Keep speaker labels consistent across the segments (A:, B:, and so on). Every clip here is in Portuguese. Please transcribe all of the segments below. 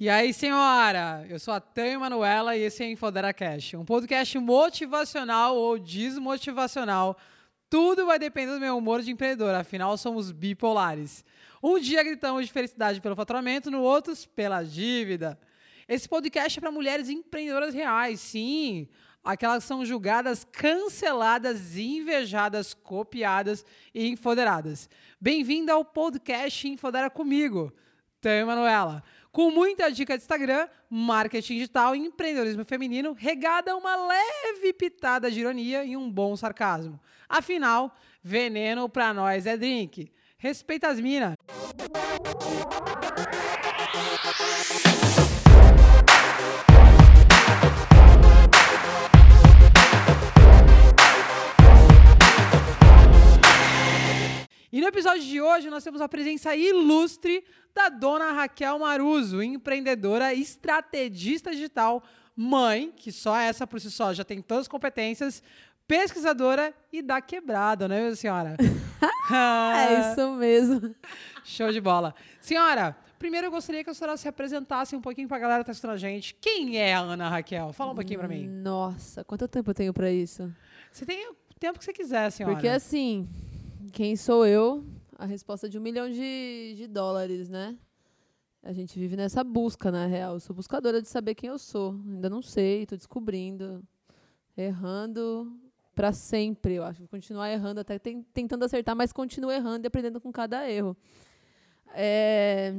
A: E aí, senhora? Eu sou a Tânia Manuela e esse é Infodera Cash, um podcast motivacional ou desmotivacional. Tudo vai depender do meu humor de empreendedor, afinal somos bipolares. Um dia gritamos de felicidade pelo faturamento, no outro pela dívida. Esse podcast é para mulheres empreendedoras reais, sim. Aquelas que são julgadas, canceladas, invejadas, copiadas e infoderadas. Bem-vinda ao podcast Infodera comigo, Tânia Manuela com muita dica de Instagram, marketing digital e empreendedorismo feminino, regada uma leve pitada de ironia e um bom sarcasmo. Afinal, veneno pra nós é drink. Respeita as minas. E no episódio de hoje nós temos a presença ilustre da dona Raquel Maruso, empreendedora, estrategista digital, mãe, que só essa por si só já tem todas as competências, pesquisadora e da quebrada, não é mesmo, senhora?
B: é isso mesmo.
A: Show de bola. Senhora, primeiro eu gostaria que a senhora se apresentasse um pouquinho para a galera que está assistindo a gente. Quem é a Ana Raquel? Fala um pouquinho para mim.
B: Nossa, quanto tempo eu tenho para isso?
A: Você tem o tempo que você quiser, senhora.
B: Porque assim, quem sou eu? A resposta de um milhão de, de dólares, né? A gente vive nessa busca, na real. Eu sou buscadora de saber quem eu sou. Ainda não sei, estou descobrindo. Errando para sempre, eu acho. Vou continuar errando, até tentando acertar, mas continuo errando e aprendendo com cada erro. É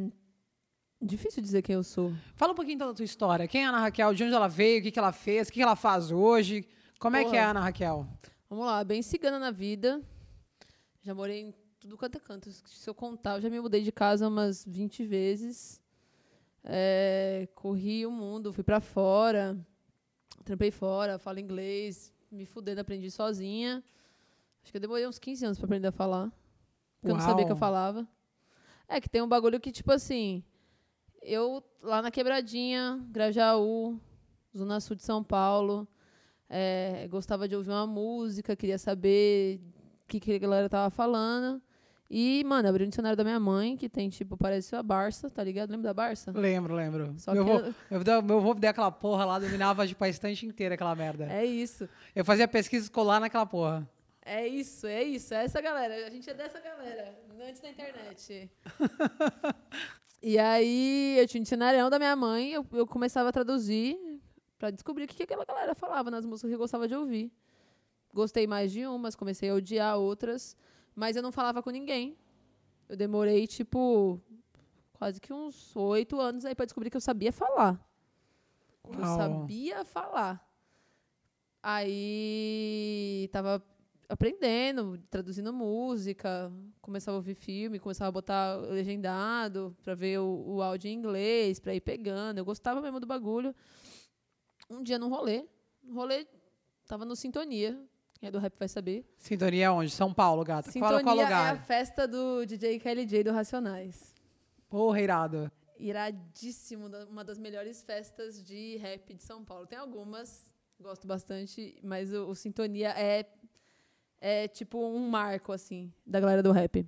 B: difícil dizer quem eu sou.
A: Fala um pouquinho então da tua história. Quem é a Ana Raquel? De onde ela veio? O que, que ela fez? O que, que ela faz hoje? Como Porra. é que é a Ana Raquel?
B: Vamos lá, bem cigana na vida. Já morei em tudo quanto é canto. Se eu contar, eu já me mudei de casa umas 20 vezes. É, corri o mundo, fui para fora, trampei fora, falo inglês, me fudendo, aprendi sozinha. Acho que eu demorei uns 15 anos para aprender a falar. Porque Uau. eu não sabia que eu falava. É que tem um bagulho que, tipo assim, eu lá na Quebradinha, Grajaú, Zona Sul de São Paulo, é, gostava de ouvir uma música, queria saber que, que a galera tava falando. E, mano, abri um dicionário da minha mãe, que tem, tipo, parece a Barça, tá ligado? Lembra da Barça?
A: Lembro, lembro. Só meu, que vô, eu... meu avô deu aquela porra lá, dominava tipo, a estante inteira aquela merda.
B: É isso.
A: Eu fazia pesquisa escolar naquela porra.
B: É isso, é isso. É essa galera. A gente é dessa galera, antes da internet. e aí, eu tinha um dicionário da minha mãe, eu, eu começava a traduzir para descobrir o que, que aquela galera falava nas músicas que eu gostava de ouvir. Gostei mais de umas, comecei a odiar outras, mas eu não falava com ninguém. Eu demorei, tipo, quase que uns oito anos aí para descobrir que eu sabia falar. Uau. Eu sabia falar. Aí tava aprendendo, traduzindo música, começava a ouvir filme, começava a botar legendado para ver o, o áudio em inglês, para ir pegando. Eu gostava mesmo do bagulho. Um dia num rolê, um rolê tava no Sintonia, quem é do rap vai saber.
A: Sintonia é onde? São Paulo, gata.
B: Sintonia
A: qual, qual lugar?
B: é a festa do DJ KLJ do Racionais.
A: Porra, irado.
B: Iradíssimo, uma das melhores festas de rap de São Paulo. Tem algumas, gosto bastante, mas o, o Sintonia é, é tipo um marco, assim, da galera do rap.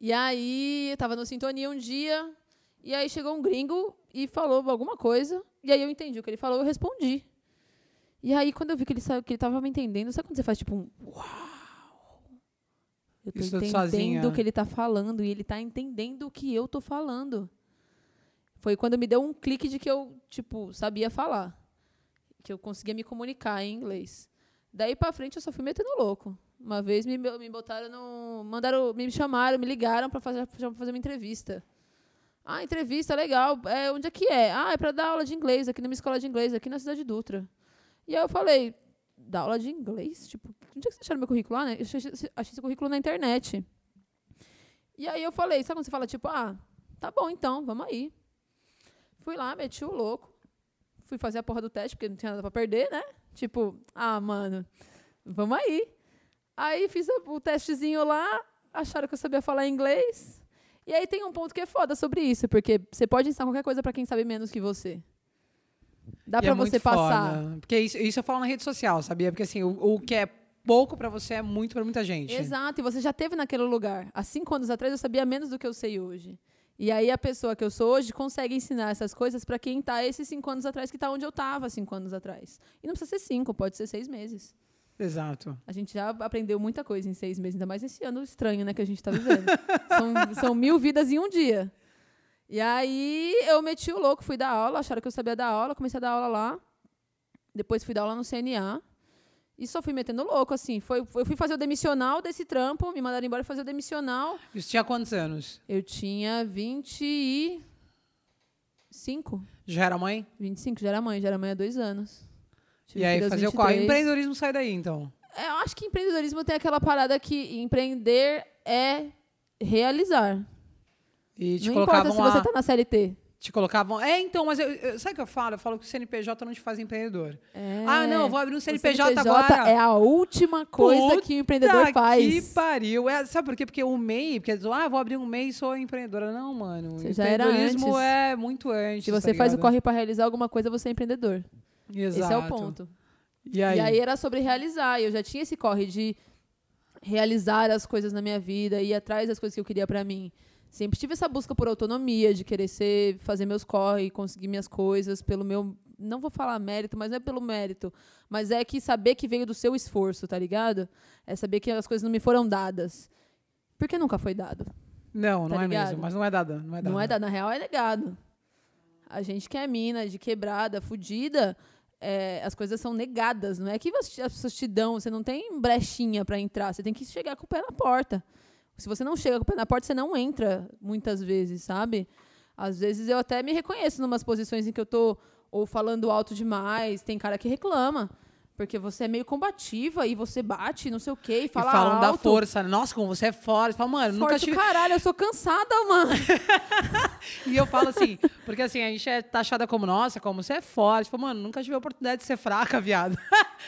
B: E aí, eu tava no Sintonia um dia, e aí chegou um gringo e falou alguma coisa, e aí eu entendi o que ele falou, eu respondi. E aí, quando eu vi que ele saiu, que ele tava me entendendo, sabe quando você faz tipo um uau? Eu tô Isso entendendo o que ele tá falando e ele tá entendendo o que eu tô falando. Foi quando me deu um clique de que eu, tipo, sabia falar. Que eu conseguia me comunicar em inglês. Daí pra frente eu só fui metendo louco. Uma vez me, me botaram no. Mandaram, me chamaram, me ligaram para fazer, pra fazer uma entrevista. Ah, entrevista, legal. É, onde é que é? Ah, é para dar aula de inglês aqui numa escola de inglês, aqui na cidade de Dutra. E aí eu falei, dá aula de inglês? Tipo, onde é que vocês acharam meu currículo lá, né? Eu achei, achei esse currículo na internet. E aí eu falei, sabe quando você fala, tipo, ah, tá bom então, vamos aí. Fui lá, meti o louco. Fui fazer a porra do teste, porque não tinha nada pra perder, né? Tipo, ah, mano, vamos aí. Aí fiz o testezinho lá, acharam que eu sabia falar inglês. E aí tem um ponto que é foda sobre isso, porque você pode ensinar qualquer coisa para quem sabe menos que você. Dá para é você passar.
A: Foda. Porque isso, isso eu falo na rede social, sabia? Porque assim, o, o que é pouco para você é muito para muita gente.
B: Exato, e você já teve naquele lugar. Há cinco anos atrás eu sabia menos do que eu sei hoje. E aí a pessoa que eu sou hoje consegue ensinar essas coisas para quem tá esses cinco anos atrás, que tá onde eu tava cinco anos atrás. E não precisa ser cinco, pode ser seis meses.
A: Exato.
B: A gente já aprendeu muita coisa em seis meses, ainda mais esse ano estranho, né, que a gente tá vivendo. são, são mil vidas em um dia. E aí eu meti o louco, fui dar aula, acharam que eu sabia dar aula, comecei a dar aula lá. Depois fui dar aula no CNA. E só fui metendo louco, assim. Foi, eu fui fazer o demissional desse trampo, me mandaram embora fazer o demissional.
A: Isso tinha quantos anos?
B: Eu tinha 25.
A: Já era mãe?
B: 25, já era mãe, já era mãe há dois anos. Tive
A: e aí fazer o qual?
B: 23.
A: Empreendedorismo sai daí, então.
B: É, eu acho que empreendedorismo tem aquela parada que empreender é realizar.
A: E te
B: não importa
A: colocavam
B: se
A: lá.
B: você tá na CLT.
A: Te colocavam. É, então, mas eu, eu- sabe o que eu falo? Eu falo que o CNPJ não te faz empreendedor.
B: É.
A: Ah, não, eu vou abrir um
B: O
A: CNPJ, agora.
B: é a última coisa
A: Puta
B: que o empreendedor faz.
A: Que pariu. É, sabe por quê? Porque o MEI, porque ah, vou abrir um MEI e sou empreendedora. Não, mano.
B: Você já era antes.
A: é muito antes.
B: Se você
A: tá
B: faz o corre para realizar alguma coisa, você é empreendedor.
A: Exato.
B: Esse é o ponto.
A: E aí?
B: E aí era sobre realizar. E eu já tinha esse corre de realizar as coisas na minha vida, ir atrás das coisas que eu queria pra mim. Sempre tive essa busca por autonomia, de querer ser, fazer meus corre, conseguir minhas coisas pelo meu, não vou falar mérito, mas não é pelo mérito, mas é que saber que veio do seu esforço, tá ligado? É saber que as coisas não me foram dadas. Porque nunca foi dado.
A: Não, não
B: tá
A: é
B: ligado?
A: mesmo. Mas não é dada. Não é dada.
B: Não é dado, na real é legado. A gente que é mina, de quebrada, fudida, é, as coisas são negadas. Não é que as pessoas te dão, você não tem brechinha pra entrar, você tem que chegar com o pé na porta. Se você não chega com o pé na porta, você não entra muitas vezes, sabe? Às vezes eu até me reconheço em umas posições em que eu tô ou falando alto demais, tem cara que reclama. Porque você é meio combativa e você bate, não sei o quê, e
A: E
B: fala
A: falam da
B: alto.
A: força. né? Nossa, como você é forte. Fala, mano, nunca
B: Forte
A: tive.
B: o caralho, eu sou cansada, mano.
A: E eu falo assim, porque assim, a gente é taxada como, nossa, como você é forte. Fala, mano, nunca tive a oportunidade de ser fraca, viado.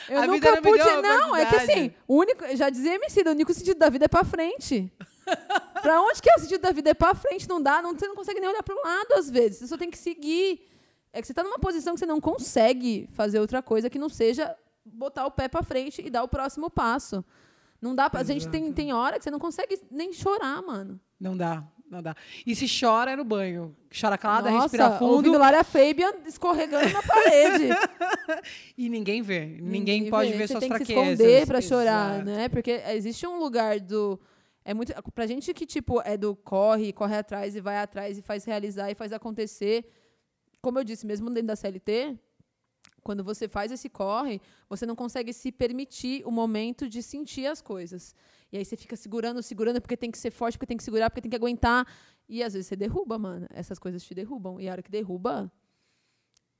B: Eu
A: A vida
B: nunca
A: não me
B: pude. Não, é que assim, o único, já dizia MC, o único sentido da vida é pra frente. pra onde que é o sentido da vida? É pra frente, não dá, não, você não consegue nem olhar pro lado às vezes. Você só tem que seguir. É que você tá numa posição que você não consegue fazer outra coisa que não seja botar o pé pra frente e dar o próximo passo. Não dá pra, A gente tem, tem hora que você não consegue nem chorar, mano.
A: Não dá, não dá. E se chora é no banho. Chora calada,
B: Nossa,
A: respira fundo
B: ouvindo Lara Fabian escorregando na parede.
A: e ninguém vê. Ninguém, pode
B: vê.
A: ver
B: Você
A: suas
B: tem
A: fraquezas.
B: que se esconder pra chorar,
A: Exato.
B: né? Porque existe um lugar do é muito pra gente que tipo é do corre, corre atrás e vai atrás e faz realizar e faz acontecer. Como eu disse, mesmo dentro da CLT, quando você faz esse corre, você não consegue se permitir o momento de sentir as coisas. E aí você fica segurando, segurando, porque tem que ser forte, porque tem que segurar, porque tem que aguentar. E às vezes você derruba, mano. Essas coisas te derrubam. E a hora que derruba,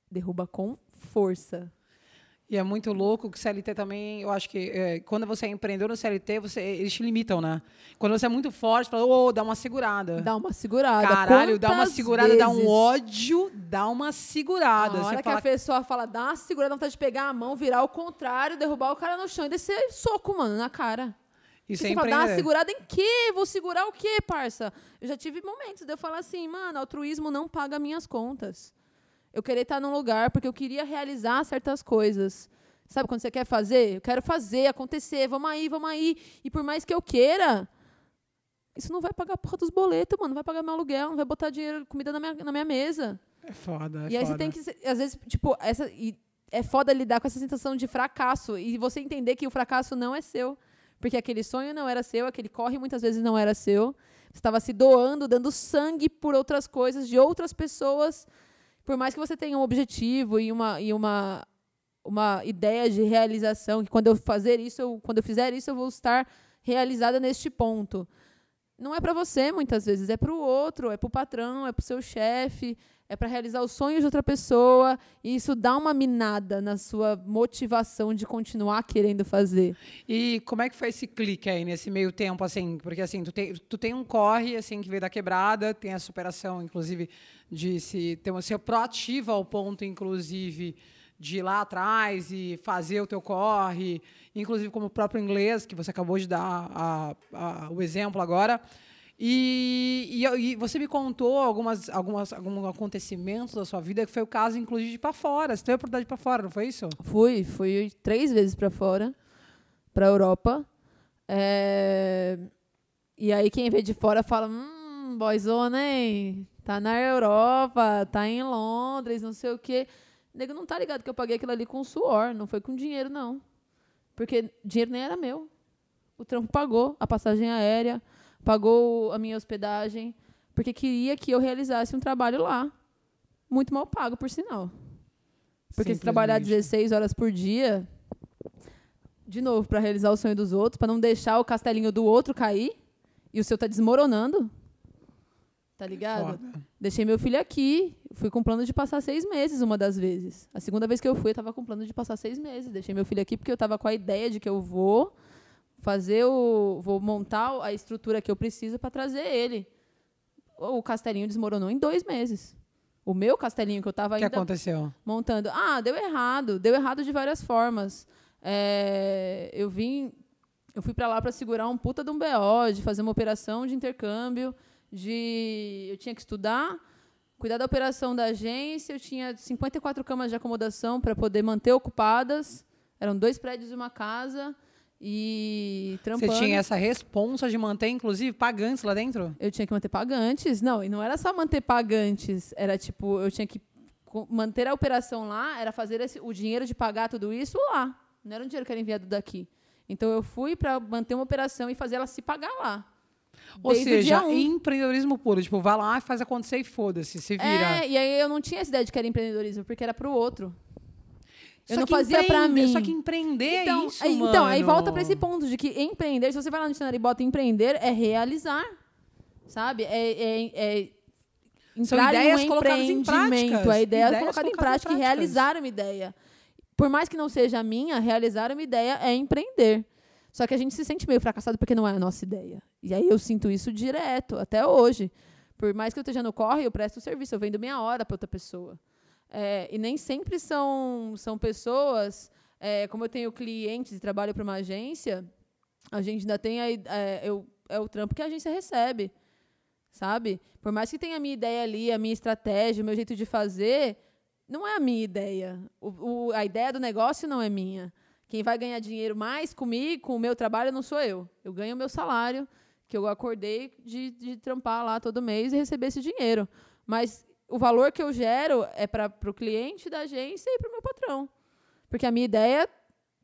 B: derruba com força.
A: E é muito louco que CLT também, eu acho que é, quando você é empreendedor no CLT, você, eles te limitam, né? Quando você é muito forte, fala, ô, dá uma segurada.
B: Dá uma segurada.
A: Caralho, dá uma
B: Quantas
A: segurada, dá um
B: vezes?
A: ódio, dá uma segurada.
B: Na
A: Você
B: hora que
A: fala,
B: a pessoa fala, dá uma segurada, vontade de pegar a mão, virar ao contrário, derrubar o cara no chão e descer soco, mano, na cara.
A: isso é
B: você fala, dá uma segurada em quê? Vou segurar o quê, parça? Eu já tive momentos de eu falar assim, mano, altruísmo não paga minhas contas. Eu queria estar num lugar porque eu queria realizar certas coisas. Sabe quando você quer fazer? Eu quero fazer, acontecer, vamos aí, vamos aí. E por mais que eu queira, isso não vai pagar a porra dos boletos, mano. Não vai pagar meu aluguel, não vai botar dinheiro, comida na minha, na minha mesa.
A: É foda, é
B: e aí você
A: foda.
B: tem que, às vezes, tipo, essa, e é foda lidar com essa sensação de fracasso e você entender que o fracasso não é seu. Porque aquele sonho não era seu, aquele corre muitas vezes não era seu. Você estava se doando, dando sangue por outras coisas, de outras pessoas. Por mais que você tenha um objetivo e uma, e uma, uma ideia de realização, que quando eu fazer isso, eu, quando eu fizer isso, eu vou estar realizada neste ponto. Não é para você, muitas vezes, é para o outro, é para o patrão, é para o seu chefe, é para realizar os sonhos de outra pessoa, e isso dá uma minada na sua motivação de continuar querendo fazer.
A: E como é que foi esse clique aí nesse meio tempo, assim? Porque assim, tu tem, tu tem um corre assim que veio da quebrada, tem a superação, inclusive, de se ter uma ser proativa ao ponto, inclusive, de ir lá atrás e fazer o teu corre, inclusive como o próprio inglês, que você acabou de dar a- a- o exemplo agora. E, e e você me contou algumas, algumas, alguns acontecimentos da sua vida, que foi o caso, inclusive, de para fora. Você teve a oportunidade de para fora, não foi isso?
B: Fui, fui três vezes para fora, para Europa. É, E aí quem vê de fora fala, hum, boyzona, hein? Tá na Europa, tá em Londres, não sei o quê. O nego não tá ligado que eu paguei aquilo ali com suor, não foi com dinheiro, não. Porque dinheiro nem era meu. O trampo pagou a passagem aérea, pagou a minha hospedagem, porque queria que eu realizasse um trabalho lá. Muito mal pago, por sinal. Porque se trabalhar
A: Simplesmente.
B: 16 horas por dia, de novo, para realizar o sonho dos outros, para não deixar o castelinho do outro cair, e o seu tá desmoronando. Tá ligado?
A: Foda.
B: Deixei meu filho aqui, fui com plano de passar seis meses uma das vezes. A segunda vez que eu fui, eu tava com plano de passar seis meses. Deixei meu filho aqui porque eu tava com a ideia de que eu vou fazer o. vou montar a estrutura que eu preciso para trazer ele. O castelinho desmoronou em dois meses. O meu castelinho que eu tava
A: O que
B: ainda
A: aconteceu?
B: montando. Ah, deu errado. Deu errado de várias formas. É, eu vim. Eu fui para lá para segurar um puta de um BO, de fazer uma operação de intercâmbio, de. Eu tinha que estudar, cuidar da operação da agência, eu tinha 54 camas de acomodação para poder manter ocupadas. Eram dois prédios e uma casa. E trampando.
A: Você tinha essa responsa de manter, inclusive, pagantes lá dentro?
B: Eu tinha que manter pagantes. Não, e não era só manter pagantes. Era tipo, eu tinha que manter a operação lá, era fazer esse- o dinheiro de pagar tudo isso lá. Não era um dinheiro que era enviado daqui. Então eu fui para manter uma operação e fazer ela se pagar lá.
A: Ou
B: Desde o
A: seja,
B: um.
A: empreendedorismo puro. Tipo, vai lá, faz acontecer e foda-se, se vira.
B: É, e aí eu não tinha essa ideia de que era empreendedorismo, porque era pro outro. Eu
A: Só
B: não fazia pra
A: empreender-
B: mim.
A: Só que empreender
B: então,
A: é isso,
B: aí, então, aí volta para esse ponto de que empreender, se você vai lá no dicionário e bota empreender, é realizar. Sabe? É, é, é
A: São ideias
B: em um
A: colocadas em práticas.
B: A ideia é
A: Ideias
B: colocada em
A: colocadas em
B: prática e
A: práticas.
B: realizar uma ideia. Por mais que não seja a minha, realizar uma ideia é empreender. Só que a gente se sente meio fracassado porque não é a nossa ideia. E aí eu sinto isso direto, até hoje. Por mais que eu esteja no corre, eu presto serviço, eu vendo meia hora para outra pessoa. É, e nem sempre são, são pessoas. é, como eu tenho clientes e trabalho para uma agência, a gente ainda tem a, é, eu, é o trampo que a agência recebe. Sabe? Por mais que tenha a minha ideia ali, a minha estratégia, o meu jeito de fazer, não é a minha ideia. O, o- a ideia do negócio não é minha. Quem vai ganhar dinheiro mais comigo, com o meu trabalho, não sou eu. Eu ganho o meu salário, que eu acordei de, de trampar lá todo mês e receber esse dinheiro. Mas o valor que eu gero é para o cliente da agência e para o meu patrão. Porque a minha ideia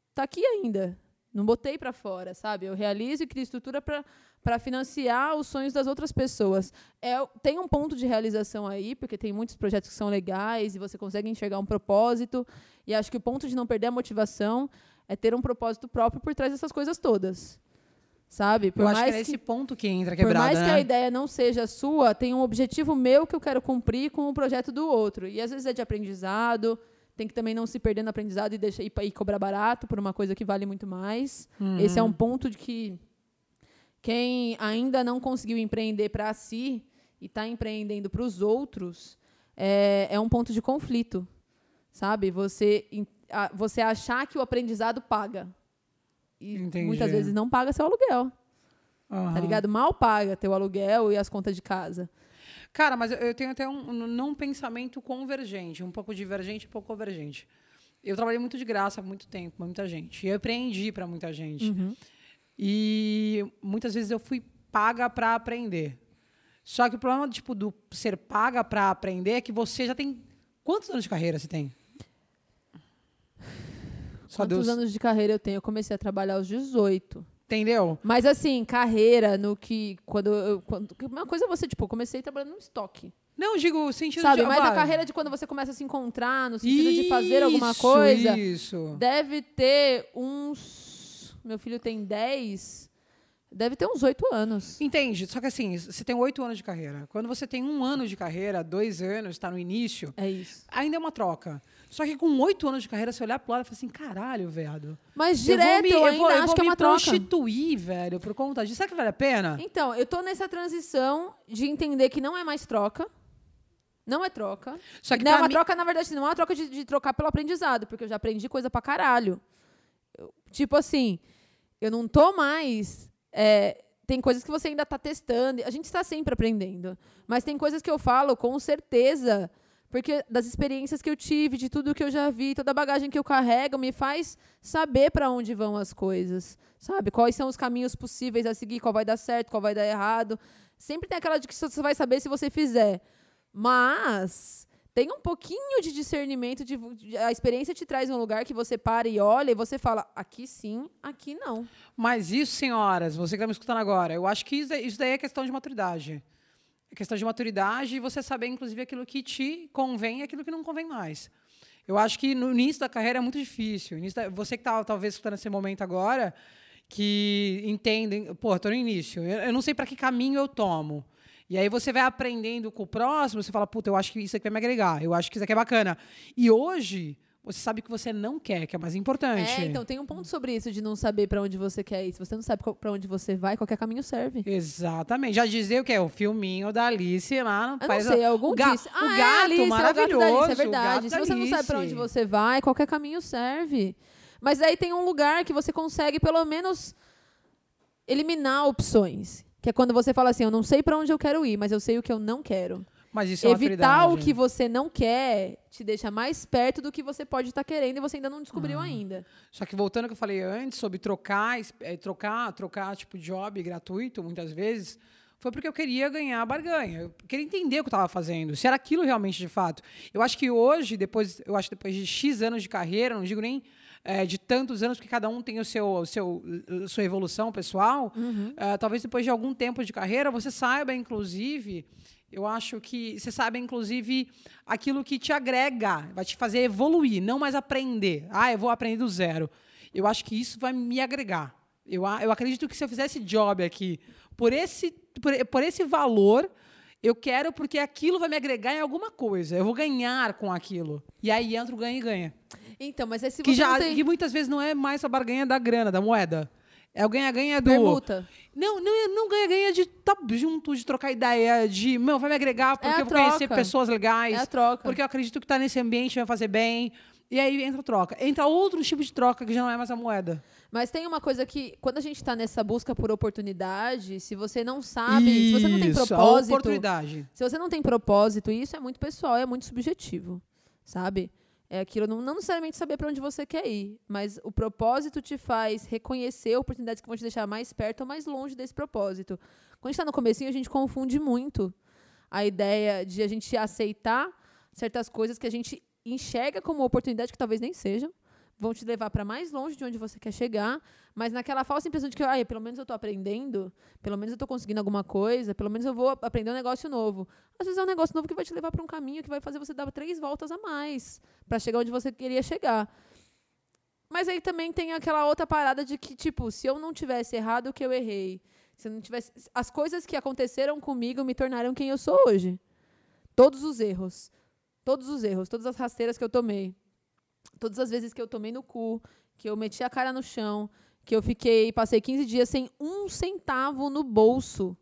B: está aqui ainda. Não botei para fora, sabe? Eu realizo e crio estrutura para financiar os sonhos das outras pessoas. É, tem um ponto de realização aí, porque tem muitos projetos que são legais e você consegue enxergar um propósito. E acho que o ponto de não perder a motivação é ter um propósito próprio por trás dessas coisas todas. Sabe? Por
A: Eu acho que
B: mais
A: é esse ponto que entra
B: por
A: quebrada,
B: mais que
A: né?
B: a ideia não seja sua, tem um objetivo meu que eu quero cumprir com o projeto do outro. E às vezes é de aprendizado, tem que também não se perder no aprendizado e deixar ir, cobrar barato por uma coisa que vale muito mais. Esse é um ponto de que quem ainda não conseguiu empreender para si e está empreendendo para os outros é, é um ponto de conflito, sabe? Você, você achar que o aprendizado paga. E
A: Entendi.
B: muitas vezes não paga seu aluguel. Tá
A: Aham.
B: ligado? Mal paga teu aluguel e as contas de casa.
A: Cara, mas eu- tenho até um, não um pensamento convergente, um pouco divergente e um pouco convergente. Eu trabalhei muito de graça há muito tempo, muita gente. E eu aprendi para muita gente.
B: Uhum.
A: E muitas vezes eu fui paga para aprender. Só que o problema tipo, do ser paga para aprender é que você já tem. Quantos anos de carreira você tem? Só
B: Quantos
A: Deus.
B: anos de carreira eu tenho? Eu comecei a trabalhar aos 18.
A: Entendeu?
B: Mas assim, carreira no que. Quando eu. Quando, uma coisa é você, tipo, eu comecei trabalhando no estoque.
A: Não, digo, o sentido
B: Sabe?
A: de.
B: Mas a carreira de quando você começa a se encontrar, no sentido de fazer alguma
A: Isso,
B: coisa,
A: Isso.
B: deve ter uns. Meu filho tem 10. Deve ter uns 8 anos.
A: Entende? Só que assim, você tem oito anos de carreira. Quando você tem um ano de carreira, dois anos, está no início,
B: É isso.
A: ainda é uma troca. Só que com oito anos de carreira, você olhar pro lado e falar assim, caralho, velho.
B: Mas
A: eu vou
B: direto
A: me,
B: eu, ainda
A: vou, eu
B: acho
A: vou
B: que é
A: me
B: uma troca.
A: prostituir, velho, por conta disso. Será que vale a pena?
B: Então, eu tô nessa transição de entender que não é mais troca. Não é troca.
A: Só que
B: não é uma
A: mim-
B: troca, na verdade, não é uma troca de, de trocar pelo aprendizado, porque eu já aprendi coisa pra caralho. Eu- tipo assim, eu não tô mais. É, tem coisas que você ainda tá testando. A gente está sempre aprendendo. Mas tem coisas que eu falo com certeza Porque das experiências que eu tive, de tudo que eu já vi, toda a bagagem que eu carrego, me faz saber para onde vão as coisas, sabe? Quais são os caminhos possíveis a seguir, qual vai dar certo, qual vai dar errado. Sempre tem aquela de que você vai saber se você fizer. Mas tem um pouquinho de discernimento, de, de, a experiência te traz um lugar que você para e olha e você fala, aqui sim, aqui não.
A: Mas isso, senhoras, você que está me escutando agora, eu acho que isso, isso daí é questão de maturidade. É questão de maturidade e você saber, inclusive, aquilo que te convém e aquilo que não convém mais. Eu acho que no início da carreira é muito difícil. Da, você que está, talvez, escutando esse momento agora, que entendem, pô, estou no início, eu, eu não sei para que caminho eu tomo. E aí você vai aprendendo com o próximo, você fala, puta, eu acho que isso aqui vai me agregar, eu acho que isso aqui é bacana. E hoje, você sabe que você não quer, que é mais importante.
B: É, então tem um ponto sobre isso de não saber para onde você quer ir. Se você não sabe para onde você vai, qualquer caminho serve.
A: Exatamente. Já dizia o que é o filminho da Alice lá no
B: Eu não sei, algum
A: o ga
B: disse. Ah,
A: o
B: é,
A: gato
B: Alice,
A: maravilhoso.
B: É, o gato Alice, é verdade. Se você não sabe para onde você vai, qualquer caminho serve. Mas aí tem um lugar que você consegue pelo menos eliminar opções. Que é quando você fala assim, eu não sei para onde eu quero ir, mas eu sei o que eu não quero.
A: Mas isso é
B: Evitar o que você não quer te deixa mais perto do que você pode estar querendo e você ainda não descobriu ainda.
A: Só que voltando ao que eu falei antes sobre trocar, eh, trocar, trocar tipo job gratuito, muitas vezes, foi porque eu queria ganhar a barganha. Eu queria entender o que eu estava fazendo, se era aquilo realmente de fato. Eu acho que hoje, depois, eu acho que depois de X anos de carreira, não digo nem eh, de tantos anos, porque cada um tem o seu, o seu, a sua evolução pessoal. eh, talvez depois de algum tempo de carreira, você saiba, inclusive, eu acho que você sabe, inclusive, aquilo que te agrega, vai te fazer evoluir, não mais aprender. Ah, eu vou aprender do zero. Eu acho que isso vai me agregar. Eu, eu acredito que se eu fizesse job aqui por esse, por, por esse valor, eu quero porque aquilo vai me agregar em alguma coisa. Eu vou ganhar com aquilo. E aí entra o ganha e ganha.
B: Então, mas aí se
A: Que,
B: você
A: já,
B: não tem
A: que muitas vezes não é mais a barganha da grana, da moeda. É o ganha-ganha do.
B: permuta,
A: Não, não, é- não ganha-ganha de estar junto, de trocar ideia, de, meu, vai me agregar porque
B: É
A: eu vou conhecer pessoas legais,
B: é a troca.
A: porque eu acredito que estar nesse ambiente vai fazer bem. E aí entra a troca. Entra outro tipo de troca que já não é mais a moeda.
B: Mas tem uma coisa que, quando a gente está nessa busca por oportunidade, se você não sabe, se você não tem
A: Isso, a
B: propósito,
A: oportunidade.
B: se você não tem propósito, isso é muito pessoal, é muito subjetivo, sabe? É aquilo, não, não necessariamente saber para onde você quer ir, mas o propósito te faz reconhecer oportunidades que vão te deixar mais perto ou mais longe desse propósito. Quando a gente está no comecinho, a gente confunde muito a ideia de a gente aceitar certas coisas que a gente enxerga como oportunidade que talvez nem sejam, vão te levar para mais longe de onde você quer chegar, mas naquela falsa impressão de que, ah, pelo menos eu estou aprendendo, pelo menos eu estou conseguindo alguma coisa, pelo menos eu vou aprender um negócio novo. Às vezes é um negócio novo que vai te levar para um caminho que vai fazer você dar três voltas a mais para chegar onde você queria chegar. Mas aí também tem aquela outra parada de que, tipo, se eu não tivesse errado o que eu errei, se eu não tivesse. As coisas que aconteceram comigo me tornaram quem eu sou hoje. Todos os erros. Todos os erros, todas as rasteiras que eu tomei. Todas as vezes que eu tomei no cu, que eu meti a cara no chão, que eu fiquei, passei 15 dias sem um centavo no bolso.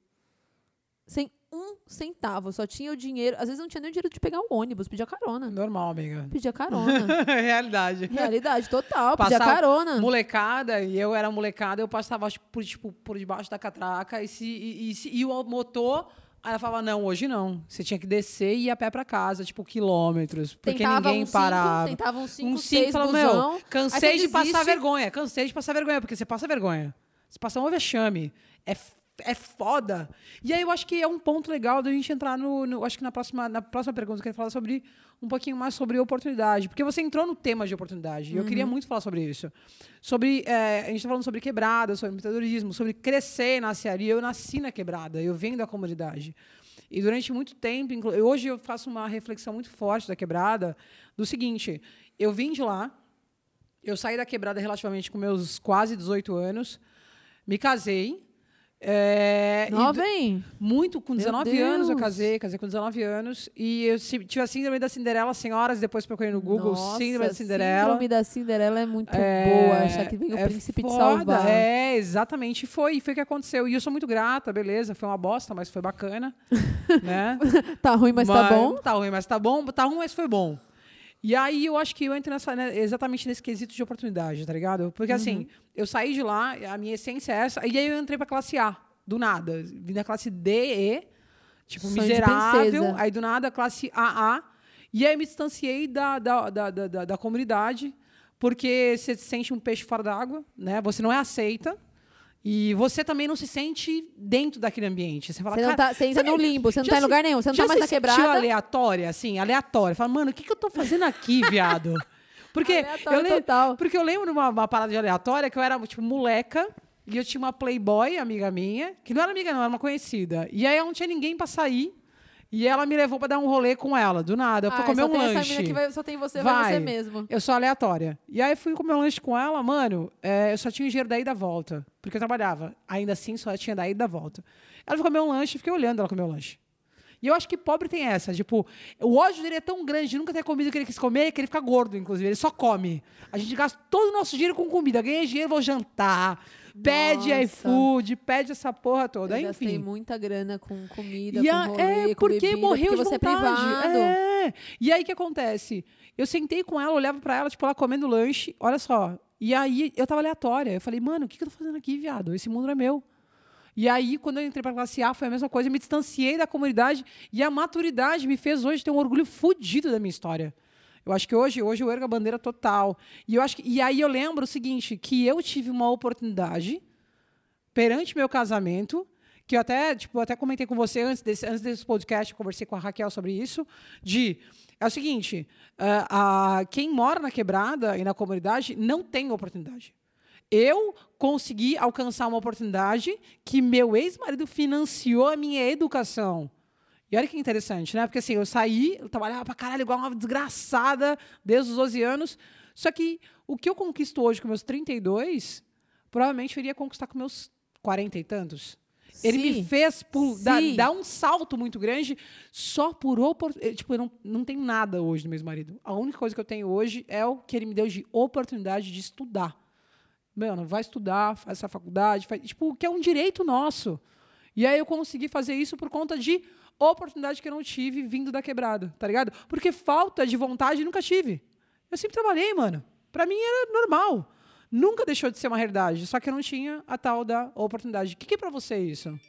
B: Sem um centavo. Só tinha o dinheiro. Às vezes não tinha nem o dinheiro de pegar o ônibus, pedia carona.
A: Normal, amiga.
B: Pedia carona.
A: Realidade.
B: Realidade total, pedia
A: Passar
B: carona.
A: Molecada, e eu era molecada, eu passava por, tipo, por debaixo da catraca e, se, e, e, se- e o motor. Aí ela falava, não, hoje não. Você tinha que descer e ir a pé pra casa, tipo, quilômetros. Porque
B: tentava
A: ninguém
B: um cinco,
A: parava.
B: tentava um 5,
A: um
B: 6
A: cinco falava,
B: busão.
A: meu, cansei de passar
B: desiste.
A: vergonha. Cansei de passar vergonha, porque você passa vergonha. Você passa um vexame. É, é foda. E aí eu acho que é um ponto legal da gente entrar no. no- acho que na próxima, na próxima pergunta eu queria falar sobre um pouquinho mais sobre oportunidade. Porque você entrou no tema de oportunidade. E eu
B: Uhum.
A: queria muito falar sobre isso. Sobre. é, a gente está falando sobre quebrada, sobre empreendedorismo, sobre crescer na cearia. Eu nasci na quebrada, eu venho da comunidade. E durante muito tempo, hoje eu faço uma reflexão muito forte da quebrada, do seguinte: eu vim de lá, eu saí da quebrada relativamente com meus quase 18 anos, me casei. É,
B: Nova, hein?
A: muito, com
B: Meu
A: 19 anos eu casei, casei com 19 anos. E eu tive a síndrome da Cinderela, senhoras, depois procurei no Google,
B: Nossa,
A: síndrome da Cinderela.
B: síndrome da Cinderela é muito
A: É,
B: boa. Achar que vem o
A: é
B: príncipe te
A: foda,
B: salvar.
A: É, exatamente. Foi, foi o que aconteceu. E eu sou muito grata, beleza. Foi uma bosta, mas foi bacana. né?
B: Tá ruim, mas, tá bom.
A: Tá ruim, mas tá bom. Tá ruim, mas foi bom. E aí eu acho que eu entro nessa, né, exatamente nesse quesito de oportunidade, tá ligado? Porque
B: Uhum.
A: assim, eu saí de lá, a minha essência é essa, e aí eu entrei pra classe A, do nada. Vim da classe D, E, tipo,
B: Sonho
A: miserável. Aí do nada, classe AA. E aí eu me distanciei da, da, da, da, da, da comunidade, porque você se sente um peixe fora d'água, né? Você não é aceita. E você também não se sente dentro daquele ambiente. Você fala,
B: Você, não tá, você entra no limbo, você não tá em lugar nenhum, você não tá mais
A: se
B: na quebrada.
A: aleatória, assim, aleatória. Fala, mano, o que, que eu tô fazendo aqui, viado? Porque
B: Aleatório
A: eu, lembro,
B: total.
A: porque eu lembro de uma, uma parada de aleatória que eu era, tipo, moleca. E eu tinha uma Playboy, amiga minha, que não era amiga, não, era uma conhecida. E aí ela não tinha ninguém pra sair. E ela me levou pra dar um rolê com ela, do nada.
B: Ai,
A: comer um lanche.
B: essa mina que vai, só tem você, vai,
A: Vai.
B: você mesmo.
A: Eu sou aleatória. E aí fui comer um lanche com ela, mano. é, eu só tinha dinheiro da ida e da volta. Porque eu trabalhava. Ainda assim, só tinha da ida e da volta. Ela foi comer um lanche, fiquei olhando ela comer o lanche. E eu acho que pobre tem essa. Tipo, o ódio dele é tão grande de nunca ter comido o que ele quis comer que ele fica gordo, inclusive. Ele só come. A gente gasta todo o nosso dinheiro com comida. Ganha dinheiro, vou jantar. Pede
B: Nossa.
A: iFood, pede essa porra toda.
B: Eu gastei
A: Enfim.
B: muita grana com comida,
A: E
B: com
A: a-
B: rolê,
A: é
B: com
A: porque
B: bebida,
A: morreu
B: porque
A: de
B: você
A: vontade.
B: é privado.
A: É. E aí o que acontece? Eu sentei com ela, olhava pra ela, tipo, ela comendo lanche, olha só. E aí eu tava aleatória. Eu falei, mano, o que, que eu tô fazendo aqui, viado? Esse mundo não é meu. E aí, quando eu entrei pra classe A, foi a mesma coisa. Eu me distanciei da comunidade e a maturidade me fez hoje ter um orgulho fudido da minha história. Eu acho que hoje, hoje eu ergo a bandeira total. E, eu acho que, e aí eu lembro o seguinte, que eu tive uma oportunidade perante meu casamento, que eu até, tipo, até comentei com você antes desse, antes desse podcast, conversei com a Raquel sobre isso, de é o seguinte, ah, a, quem mora na quebrada e na comunidade não tem oportunidade. Eu consegui alcançar uma oportunidade que meu ex-marido financiou a minha educação. E olha que interessante, né? Porque assim, eu saí, eu trabalhava pra caralho igual uma desgraçada desde os 12 anos. Só que o que eu conquisto hoje com meus 32, provavelmente eu iria conquistar com meus 40 e tantos. Ele me
B: Sim.
A: fez dar,
B: Sim.
A: dar um salto muito grande só por oportunidade. Tipo, eu não, não tenho nada hoje do meu marido. A única coisa que eu tenho hoje é o que ele me deu de oportunidade de estudar. Mano, vai estudar, faz essa faculdade, faz, tipo, que é um direito nosso. E aí eu consegui fazer isso por conta de oportunidade que eu não tive vindo da quebrada, tá ligado? Porque falta de vontade nunca tive. Eu sempre trabalhei, mano. Pra mim era normal. Nunca deixou de ser uma realidade, só que eu não tinha a tal da oportunidade. O que, que é pra você isso?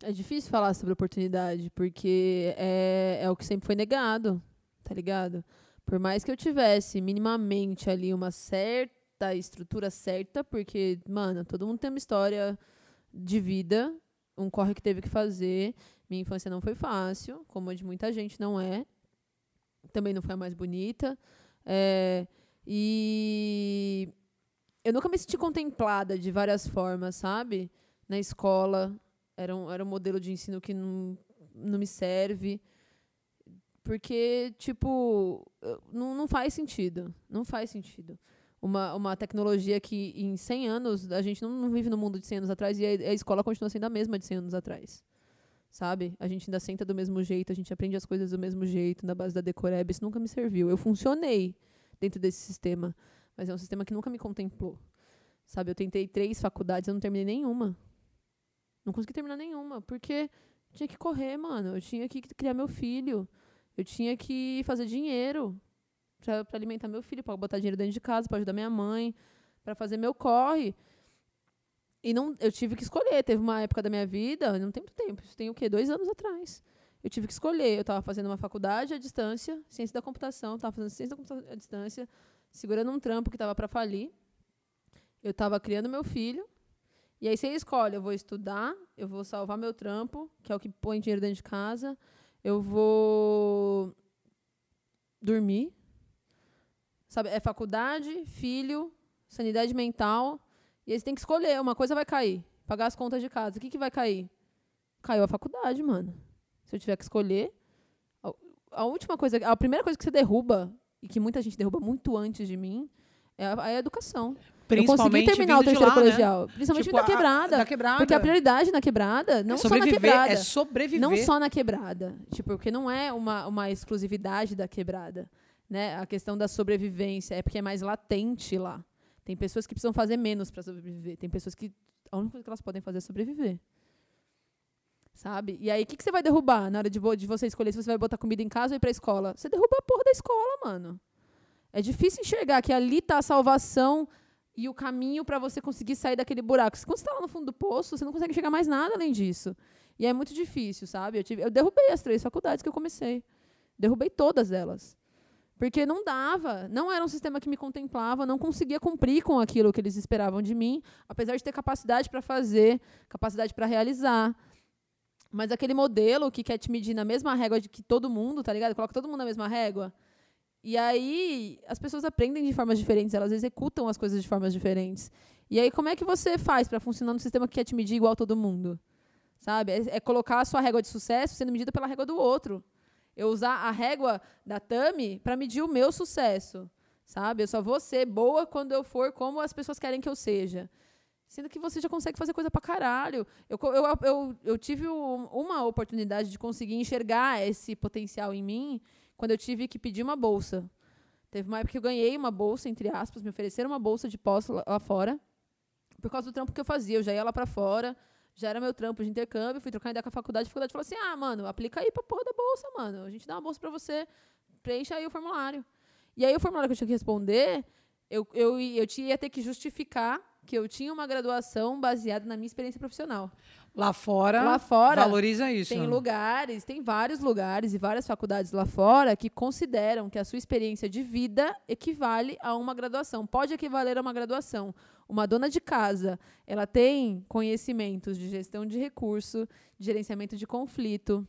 B: É difícil falar sobre oportunidade, porque é, é o que sempre foi negado, tá ligado? Por mais que eu tivesse minimamente ali uma certa estrutura certa, porque, mano, todo mundo tem uma história de vida, um corre que teve que fazer. Minha infância não foi fácil, como a de muita gente não é. Também não foi a mais bonita. É, e eu nunca me senti contemplada de várias formas, sabe? Na escola, era um, era um modelo de ensino que não, não me serve. Porque, tipo, não, não faz sentido. Não faz sentido. Uma, uma tecnologia que em 100 anos, a gente não, não vive no mundo de 100 anos atrás e a, a escola continua sendo a mesma de 100 anos atrás. Sabe? A gente ainda senta do mesmo jeito, a gente aprende as coisas do mesmo jeito, na base da decoreba. Isso nunca me serviu. Eu funcionei dentro desse sistema, mas é um sistema que nunca me contemplou. Sabe? Eu tentei três faculdades, eu não terminei nenhuma. Não consegui terminar nenhuma, porque tinha que correr, mano. Eu tinha que criar meu filho. Eu tinha que fazer dinheiro pra alimentar meu filho, pra botar dinheiro dentro de casa, pra ajudar minha mãe, pra fazer meu corre. E não, eu tive que escolher. Teve uma época da minha vida, não tem muito tempo, isso tem o quê? Dois anos atrás. Eu tive que escolher. Eu estava fazendo uma faculdade à distância, ciência da computação, estava fazendo ciência da computação à distância, segurando um trampo que estava para falir. Eu estava criando meu filho. E aí você escolhe, eu vou estudar, eu vou salvar meu trampo, que é o que põe dinheiro dentro de casa, eu vou dormir. Sabe, é faculdade, filho, sanidade mental. E aí você tem que escolher, uma coisa vai cair. Pagar as contas de casa. O que, que vai cair? Caiu a faculdade, mano. Se eu tiver que escolher. A, a última coisa, a primeira coisa que você derruba, e que muita gente derruba muito antes de mim, é a, é a educação. eu consegui terminar o terceiro
A: lá, né?
B: colegial. Principalmente
A: Tipo,
B: da
A: a-
B: quebrada.
A: Da quebrada.
B: Porque a prioridade na quebrada, não
A: é
B: só na
A: sobreviver,
B: quebrada.
A: é sobreviver.
B: Não só na quebrada. Tipo, porque não é uma, uma exclusividade da quebrada. Né? A questão da sobrevivência é porque é mais latente lá. Tem pessoas que precisam fazer menos para sobreviver. Tem pessoas que a única coisa que elas podem fazer é sobreviver. Sabe? E aí, o que, que você vai derrubar na hora de, de você escolher se você vai botar comida em casa ou ir pra escola? Você derruba a porra da escola, mano. É difícil enxergar que ali tá a salvação e o caminho para você conseguir sair daquele buraco. Quando você tá lá no fundo do poço, você não consegue enxergar mais nada além disso. E é muito difícil, sabe? Eu, tive, eu derrubei as três faculdades que eu comecei. Derrubei todas elas. Porque não dava, não era um sistema que me contemplava, não conseguia cumprir com aquilo que eles esperavam de mim, apesar de ter capacidade para fazer, capacidade para realizar. Mas aquele modelo que quer te medir na mesma régua de que todo mundo, tá ligado? Coloca todo mundo na mesma régua. E aí as pessoas aprendem de formas diferentes, elas executam as coisas de formas diferentes. E aí como é que você faz para funcionar num sistema que quer te medir igual todo mundo? Sabe? É, é colocar a sua régua de sucesso sendo medida pela régua do outro. Eu usar a régua da Tami para medir o meu sucesso. Sabe? Eu só vou ser boa quando eu for como as pessoas querem que eu seja. Sendo que você já consegue fazer coisa pra caralho. Eu, eu, eu, eu tive uma oportunidade de conseguir enxergar esse potencial em mim quando eu tive que pedir uma bolsa. Teve uma época que eu ganhei uma bolsa, entre aspas, me ofereceram uma bolsa de pós lá, lá fora, por causa do trampo que eu fazia. Eu já ia lá para fora, já era meu trampo de intercâmbio, fui trocar ideia com a faculdade, a faculdade falou assim: ah, mano, aplica aí pra porra da bolsa, mano. A gente dá uma bolsa pra você, preencha aí o formulário. E aí o formulário que eu tinha que responder, eu, eu, eu ia ter que justificar que eu tinha uma graduação baseada na minha experiência profissional.
A: Lá fora,
B: lá fora
A: valoriza isso.
B: Tem lugares, tem vários lugares e várias faculdades lá fora que consideram que a sua experiência de vida equivale a uma graduação. Pode equivaler a uma graduação. Uma dona de casa, ela tem conhecimentos de gestão de recurso, de gerenciamento de conflito,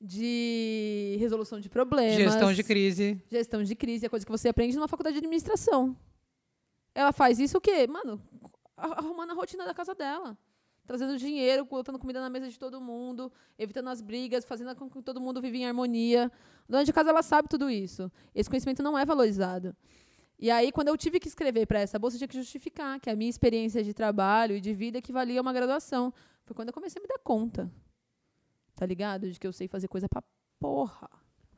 B: de resolução de problemas.
A: Gestão de crise.
B: Gestão de crise, é coisa que você aprende numa faculdade de administração. Ela faz isso o quê? Mano, arrumando a rotina da casa dela. Trazendo dinheiro, colocando comida na mesa de todo mundo, evitando as brigas, fazendo com que todo mundo viva em harmonia. Dona de casa, ela sabe tudo isso. Esse conhecimento não é valorizado. E aí, quando eu tive que escrever para essa bolsa, eu tinha que justificar que a minha experiência de trabalho e de vida equivalia a uma graduação. Foi quando eu comecei a me dar conta. Tá ligado? De que eu sei fazer coisa pra porra.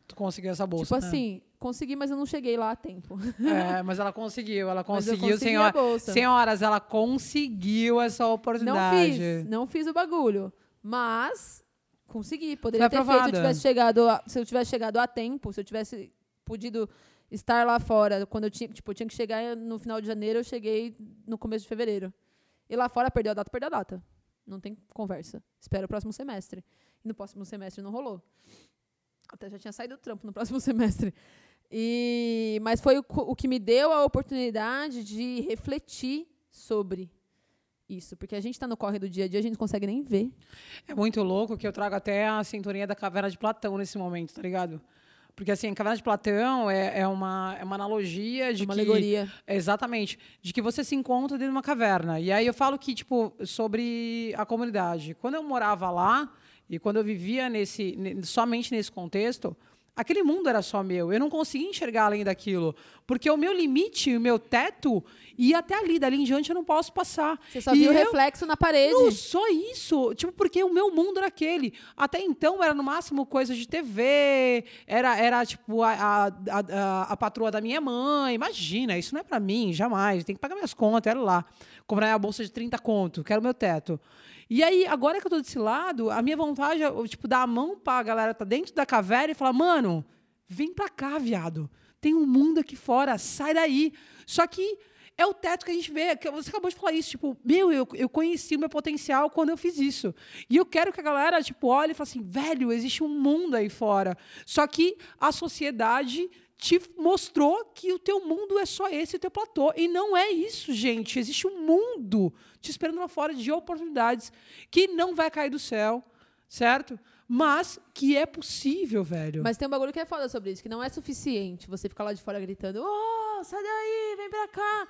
A: Tu conseguiu essa bolsa.
B: Tipo né? assim, consegui, mas eu não cheguei lá a tempo.
A: É, mas ela conseguiu, ela conseguiu, senhor, senhoras, ela conseguiu essa oportunidade.
B: Não fiz, não fiz o bagulho, mas consegui. Poderia ter feito se eu tivesse chegado, a, se eu tivesse chegado a tempo, se eu tivesse podido estar lá fora, quando eu tinha, tipo, eu tinha que chegar no final de janeiro, eu cheguei no começo de fevereiro. E lá fora perdeu a data, perdeu a data. Não tem conversa. Espera o próximo semestre. E no próximo semestre não rolou. Até já tinha saído do trampo no próximo semestre. E, mas foi o, o que me deu a oportunidade de refletir sobre isso, porque a gente está no corre do dia a dia, a gente não consegue nem ver.
A: É muito louco que eu trago até a sintonia da caverna de Platão nesse momento, tá ligado? Porque assim, a caverna de Platão é, é, uma, é uma analogia de
B: uma
A: que.
B: alegoria.
A: Exatamente. De que você se encontra dentro de uma caverna. E aí eu falo que, tipo, sobre a comunidade. Quando eu morava lá, e quando eu vivia nesse, somente nesse contexto, aquele mundo era só meu. Eu não conseguia enxergar além daquilo. Porque o meu limite, o meu teto, ia até ali. Dali em diante eu não posso passar.
B: Você só e viu o reflexo na parede.
A: Não, só isso. Tipo, porque o meu mundo era aquele. Até então era no máximo coisa de TV, era, era tipo a, a, a, a patroa da minha mãe. Imagina, isso não é para mim, jamais. Tem que pagar minhas contas, era lá. Comprar a bolsa de 30 conto, que era o meu teto. E aí, agora que eu tô desse lado, a minha vontade é, tipo, dar a mão pra galera que tá dentro da caverna e falar, mano, vem pra cá, viado. Tem um mundo aqui fora, sai daí. Só que é o teto que a gente vê. Você acabou de falar isso, tipo, meu, eu, eu conheci o meu potencial quando eu fiz isso. E eu quero que a galera, tipo, olhe e fale assim, velho, existe um mundo aí fora. Só que a sociedade te mostrou que o teu mundo é só esse, o teu platô. E não é isso, gente. Existe um mundo te esperando lá fora de oportunidades que não vai cair do céu, certo? Mas que é possível, velho.
B: Mas tem um bagulho que é foda sobre isso, que não é suficiente você ficar lá de fora gritando, oh, sai daí, vem pra cá.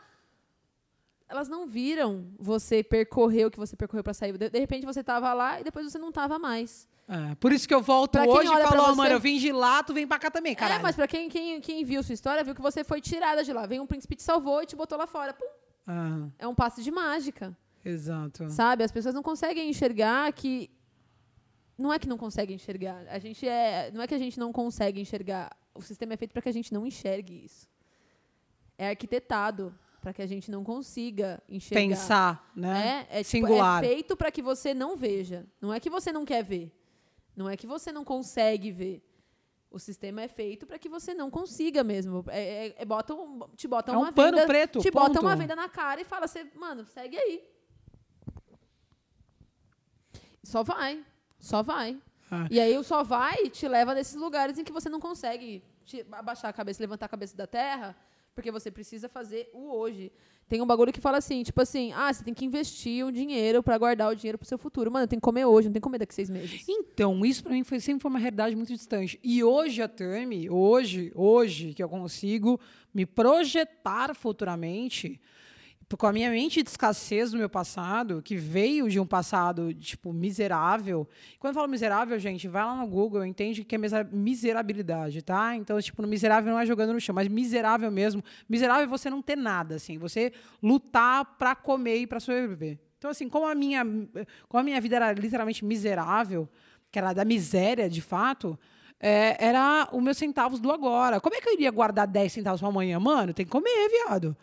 B: Elas não viram você percorrer o que você percorreu para sair. De, de repente você tava lá e depois você não tava mais.
A: É, por isso que eu volto hoje e falo, você... mano, eu vim de lá, tu vem pra cá também, cara.
B: É, mas pra quem, quem, quem viu sua história, viu que você foi tirada de lá. Vem um príncipe te salvou e te botou lá fora. Pum. Ah. É um passe de mágica.
A: Exato.
B: Sabe? As pessoas não conseguem enxergar que. Não é que não conseguem enxergar. A gente é. Não é que a gente não consegue enxergar. O sistema é feito para que a gente não enxergue isso. É arquitetado para que a gente não consiga enxergar.
A: Pensar, né?
B: É, é, tipo,
A: Singular.
B: é feito para que você não veja. Não é que você não quer ver. Não é que você não consegue ver. O sistema é feito para que você não consiga mesmo. É, é, é botam, te botam
A: é um
B: uma
A: pano
B: venda,
A: preto,
B: te
A: ponto.
B: botam uma venda na cara e fala, você, mano, segue aí. Só vai. Só vai.
A: Ah.
B: E aí o só vai te leva nesses lugares em que você não consegue te- abaixar a cabeça, levantar a cabeça da terra, porque você precisa fazer o hoje. Tem um bagulho que fala assim, tipo assim, ah, você tem que investir um dinheiro pra guardar o dinheiro pro seu futuro. Mano, tem que comer hoje, não tem que comer daqui a seis meses.
A: Então, isso pra mim foi, sempre foi uma realidade muito distante. E hoje a Tami, hoje, hoje que eu consigo me projetar futuramente, com a minha mente de escassez do meu passado, que veio de um passado, tipo, miserável. Quando eu falo miserável, gente, vai lá no Google, entende que é misera- miserabilidade, tá? Então, tipo, no miserável não é jogando no chão, mas miserável mesmo. Miserável é você não ter nada, assim, você lutar pra comer e pra sobreviver. Então, assim, como a minha, como a minha vida era literalmente miserável, que era da miséria, de fato, é, era os meus centavos do agora. Como é que eu iria guardar 10 centavos para amanhã? Mano, tem que comer, viado.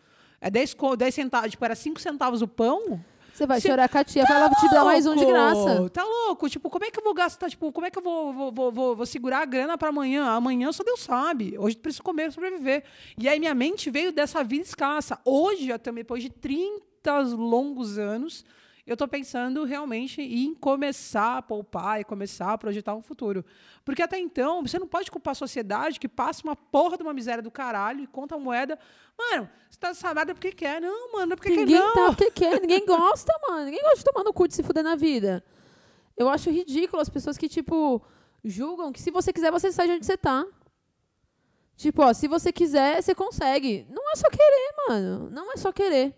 A: É 10, co- 10 centavos, tipo, era 5 centavos o pão?
B: Você vai
A: Se-
B: chorar com a tia pra ela te dar mais um de graça.
A: Tá louco? Tipo, como é que eu vou gastar? Tipo, como é que eu vou, vou, vou, vou- vou segurar a grana para amanhã? Amanhã só Deus sabe. Hoje eu preciso comer, sobreviver. E aí minha mente veio dessa vida escassa. Hoje, até depois de 30 longos anos, eu tô pensando realmente em começar a poupar e começar a projetar um futuro. Porque até então, você não pode culpar a sociedade que passa uma porra de uma miséria do caralho e conta a moeda. Mano, você tá sabada porque quer. Não, mano, não é porque
B: Ninguém
A: quer, não.
B: tá porque quer, ninguém gosta, mano. Ninguém gosta de tomar no cu de se fuder na vida. Eu acho ridículo as pessoas que, tipo, julgam que se você quiser, você sai de onde você tá. Tipo, ó, se você quiser, você consegue. Não é só querer, mano. Não é só querer.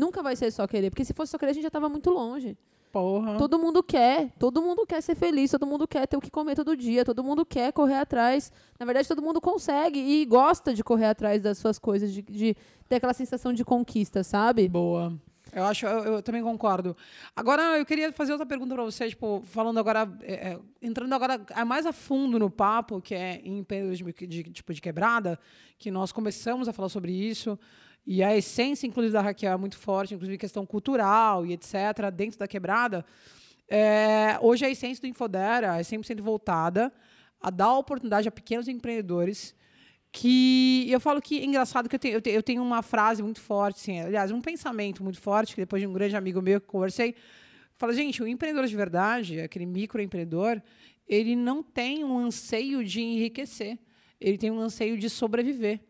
B: Nunca vai ser só querer. Porque se fosse só querer, a gente já tava muito longe.
A: Porra.
B: Todo mundo quer. Todo mundo quer ser feliz. Todo mundo quer ter o que comer todo dia. Todo mundo quer correr atrás. Na verdade, todo mundo consegue e gosta de correr atrás das suas coisas, de, de ter aquela sensação de conquista, sabe?
A: Boa. Eu acho, eu, eu também concordo. Agora, eu queria fazer outra pergunta para você, tipo, falando agora, é, é, entrando agora mais a fundo no papo, que é em empreendedorismo de, de, tipo de quebrada, que nós começamos a falar sobre isso, e a essência, inclusive, da Raquel é muito forte, inclusive questão cultural e etc., dentro da quebrada. É, hoje a essência do Infodera é 100% voltada a dar oportunidade a pequenos empreendedores que eu falo que é engraçado que eu tenho, eu tenho, uma frase muito forte, assim, aliás, um pensamento muito forte, que depois de um grande amigo meu que conversei, fala, gente, o empreendedor de verdade, aquele microempreendedor, ele não tem um anseio de enriquecer, ele tem um anseio de sobreviver.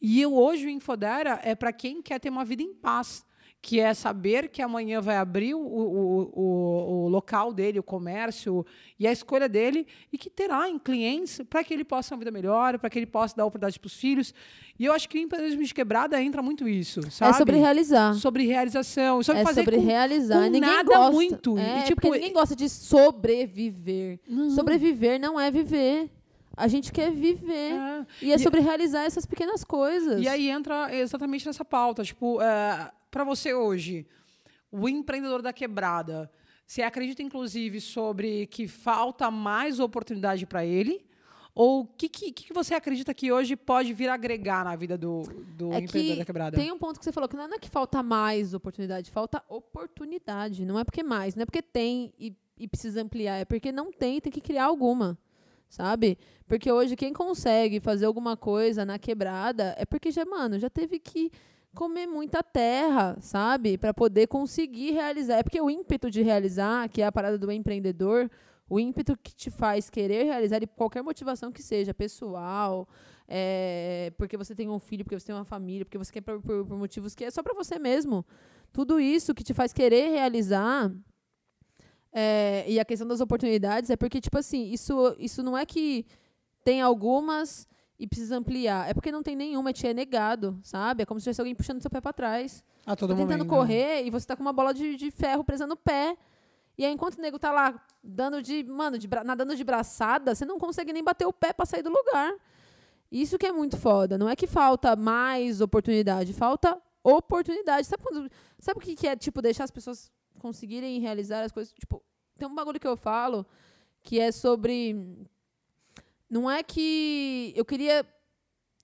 A: E eu, hoje o Infodera é para quem quer ter uma vida em paz, que é saber que amanhã vai abrir o, o, o, o local dele, o comércio e a escolha dele, e que terá em clientes para que ele possa ter uma vida melhor, para que ele possa dar oportunidade para os filhos. E eu acho que o empreendedorismo de quebrada entra muito isso, sabe?
B: É sobre realizar.
A: Sobre realização, sobre
B: é
A: fazer
B: sobre
A: com,
B: realizar.
A: com
B: ninguém
A: nada
B: gosta.
A: muito.
B: É,
A: E, tipo,
B: ninguém gosta de sobreviver. Sobreviver não é viver. A gente quer viver.
A: É.
B: E é
A: E-
B: sobre realizar essas pequenas coisas.
A: E aí entra exatamente nessa pauta. Tipo, é, para você hoje, o empreendedor da quebrada, você acredita, inclusive, sobre que falta mais oportunidade para ele? Ou o que, que, que você acredita que hoje pode vir agregar na vida do, do
B: É
A: empreendedor
B: que
A: da quebrada?
B: tem um ponto que você falou que não é que falta mais oportunidade, falta oportunidade. Não é porque mais, não é porque tem e, e precisa ampliar, é porque não tem, tem que criar alguma, sabe? Porque hoje quem consegue fazer alguma coisa na quebrada é porque já, mano, já teve que comer muita terra, sabe? Para poder conseguir realizar. É porque o ímpeto de realizar, que é a parada do empreendedor, o ímpeto que te faz querer realizar e qualquer motivação que seja, pessoal, é, porque você tem um filho, porque você tem uma família, porque você quer por, por- por motivos que é só para você mesmo. Tudo isso que te faz querer realizar é, e a questão das oportunidades é porque, tipo assim, isso, isso não é que tem algumas e precisa ampliar. É porque não tem nenhuma, te é negado, sabe? É como se tivesse alguém puxando seu pé para trás.
A: A todo
B: tá tentando
A: momento.
B: correr e você tá com uma bola de, de ferro presa no pé. E aí, enquanto o nego tá lá dando de, mano, de nadando de braçada, você não consegue nem bater o pé pra sair do lugar. Isso que é muito foda. Não é que falta mais oportunidade, falta oportunidade. Sabe, quando, sabe o que, que é, tipo, deixar as pessoas conseguirem realizar as coisas? Tipo, tem um bagulho que eu falo que é sobre. Não é que. Eu queria.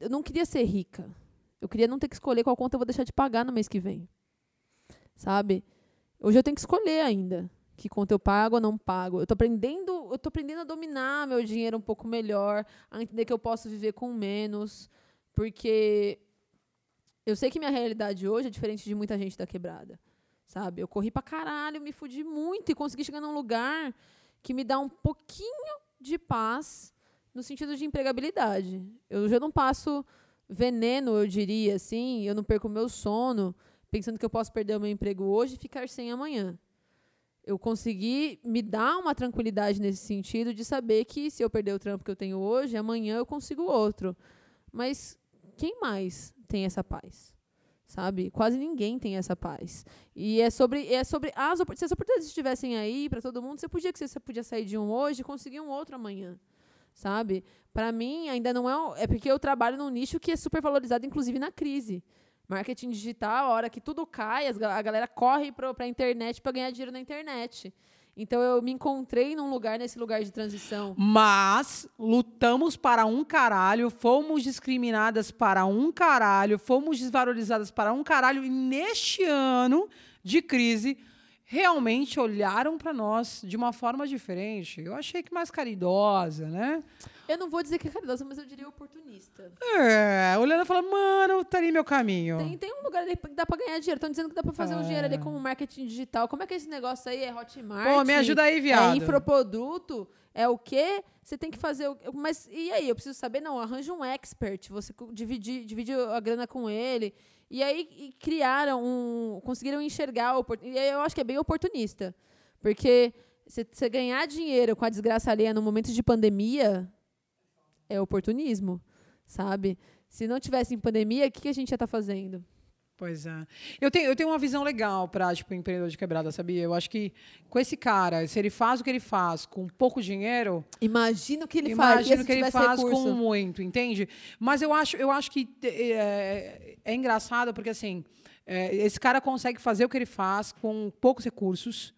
B: Eu não queria ser rica. Eu queria não ter que escolher qual conta eu vou deixar de pagar no mês que vem. Sabe? Hoje eu tenho que escolher ainda que conta eu pago ou não pago. Eu tô aprendendo, eu tô aprendendo a dominar meu dinheiro um pouco melhor, a entender que eu posso viver com menos, porque eu sei que minha realidade hoje é diferente de muita gente da quebrada. Sabe? Eu corri pra caralho, me fudi muito e consegui chegar num lugar que me dá um pouquinho de paz no sentido de empregabilidade. Eu já não passo veneno, eu diria assim, eu não perco meu sono pensando que eu posso perder o meu emprego hoje e ficar sem amanhã. Eu consegui me dar uma tranquilidade nesse sentido de saber que se eu perder o trampo que eu tenho hoje, amanhã eu consigo outro. Mas quem mais tem essa paz? Sabe? Quase ninguém tem essa paz. E é sobre, é sobre as se as oportunidades estivessem aí para todo mundo, você podia que você podia sair de um hoje e conseguir um outro amanhã, sabe? Para mim ainda não é, é porque eu trabalho num nicho que é super valorizado inclusive na crise. Marketing digital, a hora que tudo cai, a galera corre para a internet para ganhar dinheiro na internet. Então eu me encontrei num lugar, nesse lugar de transição.
A: Mas lutamos para um caralho, fomos discriminadas para um caralho, fomos desvalorizadas para um caralho, e neste ano de crise realmente olharam para nós de uma forma diferente. Eu achei que mais caridosa, né?
B: Eu não vou dizer que é caridosa, mas eu diria oportunista.
A: É, olhando e falando, mano, tá ali meu caminho.
B: Tem, tem um lugar ali que dá pra ganhar dinheiro. Estão dizendo que dá pra fazer é. um dinheiro ali com marketing digital. Como é que é esse negócio aí? É Hotmart?
A: Pô, me ajuda aí, viado.
B: É infoproduto? É o quê? Você tem que fazer o... Mas e aí? Eu preciso saber? Não, arranja um expert. Você divide, divide a grana com ele. E aí e criaram um. conseguiram enxergar. E eu acho que é bem oportunista. Porque você ganhar dinheiro com a desgraça alheia no momento de pandemia é oportunismo, sabe? Se não tivesse em pandemia, o que, que a gente ia estar tá fazendo?
A: Pois é. Eu tenho, eu tenho uma visão legal para tipo, empreendedor de quebrada, sabia? Eu acho que com esse cara, se ele faz o que ele faz com pouco dinheiro.
B: Imagina o que ele faz.
A: Imagina o que ele faz recurso. com muito, entende? Mas eu acho, eu acho que é, é engraçado porque assim. É, esse cara consegue fazer o que ele faz com poucos recursos,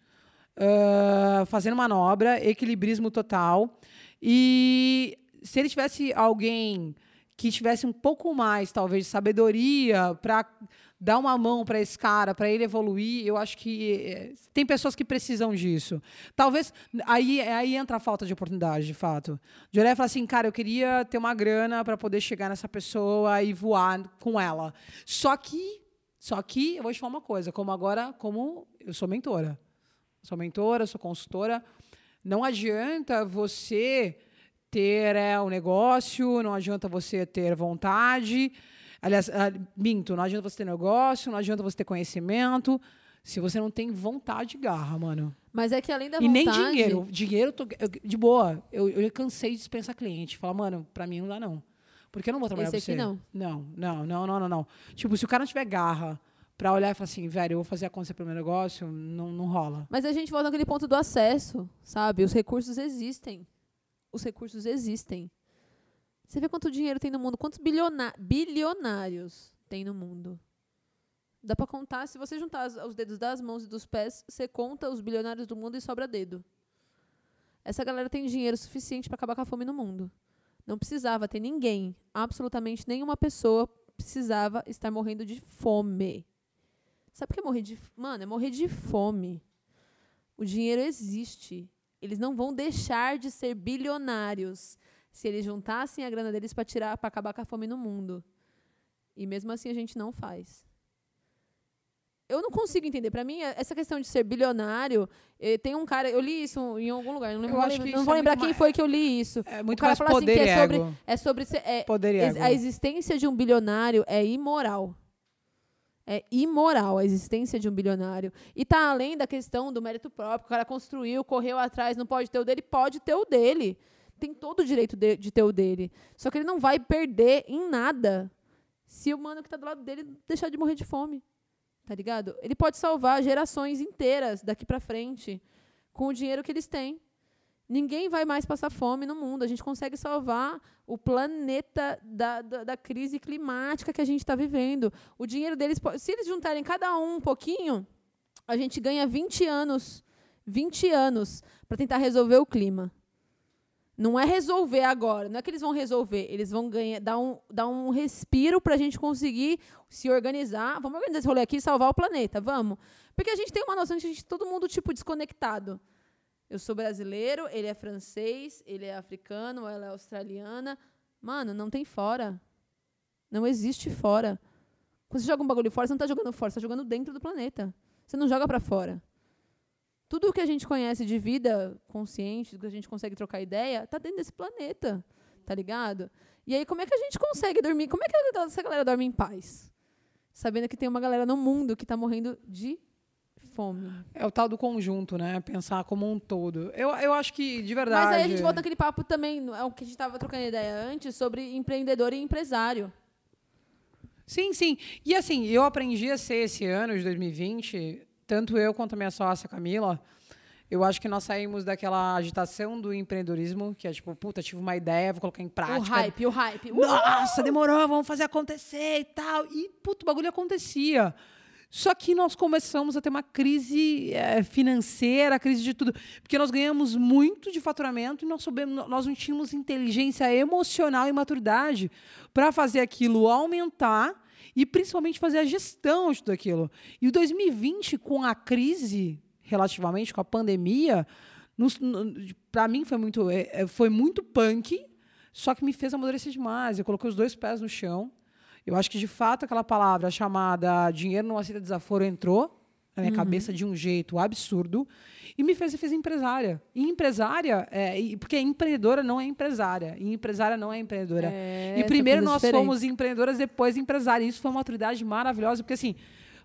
A: uh, fazendo manobra, equilibrismo total. E se ele tivesse alguém que tivesse um pouco mais, talvez, de sabedoria para dar uma mão para esse cara, para ele evoluir, eu acho que é, tem pessoas que precisam disso. Talvez aí, aí entra a falta de oportunidade, de fato. De olhar e falar assim, cara, eu queria ter uma grana para poder chegar nessa pessoa e voar com ela. Só que, só que eu vou te falar uma coisa, como agora, como eu sou mentora, sou mentora, sou consultora, não adianta você ter é, um negócio, não adianta você ter vontade. Aliás, ah, minto, não adianta você ter negócio, não adianta você ter conhecimento, se você não tem vontade e garra, mano.
B: Mas é que além da
A: e
B: vontade...
A: E nem dinheiro. Dinheiro, tô, eu, de boa, eu, eu cansei de dispensar cliente. Falar, mano, pra mim não dá não. Porque eu não vou trabalhar
B: Esse
A: pra você.
B: não.
A: Não, não, não, não, não. Tipo, se o cara não tiver garra pra olhar e falar assim, velho, eu vou fazer acontecer pro meu negócio, não, não rola.
B: Mas a gente volta naquele ponto do acesso, sabe? Os recursos existem os recursos existem. Você vê quanto dinheiro tem no mundo, quantos bilionários tem no mundo. Dá para contar, se você juntar os dedos das mãos e dos pés, você conta os bilionários do mundo e sobra dedo. Essa galera tem dinheiro suficiente para acabar com a fome no mundo. Não precisava ter ninguém, absolutamente nenhuma pessoa precisava estar morrendo de fome. Sabe o que é morrer de Mano, é morrer de fome. O dinheiro existe. Eles não vão deixar de ser bilionários se eles juntassem a grana deles para tirar, para acabar com a fome no mundo. E mesmo assim a gente não faz. Eu não consigo entender. Para mim, essa questão de ser bilionário, eh, tem um cara, eu li isso em algum lugar, não, lembro, não, vou é lembrar quem mais, foi que eu li isso.
A: É muito o cara mais fala poder assim que
B: é
A: sobre,
B: é sobre é,
A: poder e ego.
B: a existência de um bilionário é imoral. É imoral a existência de um bilionário. E está além da questão do mérito próprio. O cara construiu, correu atrás, não pode ter o dele, pode ter o dele. Tem todo o direito de, de ter o dele. Só que ele não vai perder em nada se o mano que está do lado dele deixar de morrer de fome. Tá ligado? Ele pode salvar gerações inteiras daqui para frente com o dinheiro que eles têm. Ninguém vai mais passar fome no mundo. A gente consegue salvar o planeta da, da, da crise climática que a gente está vivendo. O dinheiro deles, se eles juntarem cada um um pouquinho, a gente ganha 20 anos. 20 anos para tentar resolver o clima. Não é resolver agora, não é que eles vão resolver, eles vão ganhar, dar um, dar um respiro para a gente conseguir se organizar. Vamos organizar esse rolê aqui e salvar o planeta, vamos. Porque a gente tem uma noção de que a gente, todo mundo tipo desconectado. Eu sou brasileiro, ele é francês, ele é africano, ela é australiana. Mano, não tem fora. Não existe fora. Quando você joga um bagulho fora, você não está jogando fora, você está jogando dentro do planeta. Você não joga pra fora. Tudo o que a gente conhece de vida consciente, que a gente consegue trocar ideia, tá dentro desse planeta. Tá ligado? E aí, como é que a gente consegue dormir? Como é que essa galera dorme em paz? Sabendo que tem uma galera no mundo que tá morrendo de fome.
A: É o tal do conjunto, né? Pensar como um todo. Eu, eu acho que, de verdade.
B: Mas aí a gente volta naquele papo também, é o que a gente estava trocando ideia antes, sobre empreendedor e empresário.
A: Sim, sim. E assim, eu aprendi a ser esse ano de 2020, tanto eu quanto a minha sócia Camila. Eu acho que nós saímos daquela agitação do empreendedorismo, que é tipo, puta, tive uma ideia, vou colocar em prática. O
B: hype, o hype.
A: Nossa, demorou, vamos fazer acontecer e tal. E, puto, o bagulho acontecia. Só que nós começamos a ter uma crise é, financeira, crise de tudo, porque nós ganhamos muito de faturamento e nós, soubemos, nós não tínhamos inteligência emocional e maturidade para fazer aquilo aumentar e principalmente fazer a gestão de tudo aquilo. E o 2020, com a crise, relativamente, com a pandemia, para mim foi muito, é, é, foi muito punk, só que me fez amadurecer demais. Eu coloquei os dois pés no chão eu acho que, de fato, aquela palavra chamada dinheiro não aceita desaforo entrou na minha uhum. cabeça de um jeito absurdo e me fez, fez empresária. E empresária, é, porque empreendedora não é empresária, e empresária não é empreendedora. É, e primeiro nós diferente. fomos empreendedoras, depois empresária. E isso foi uma maturidade maravilhosa, porque assim,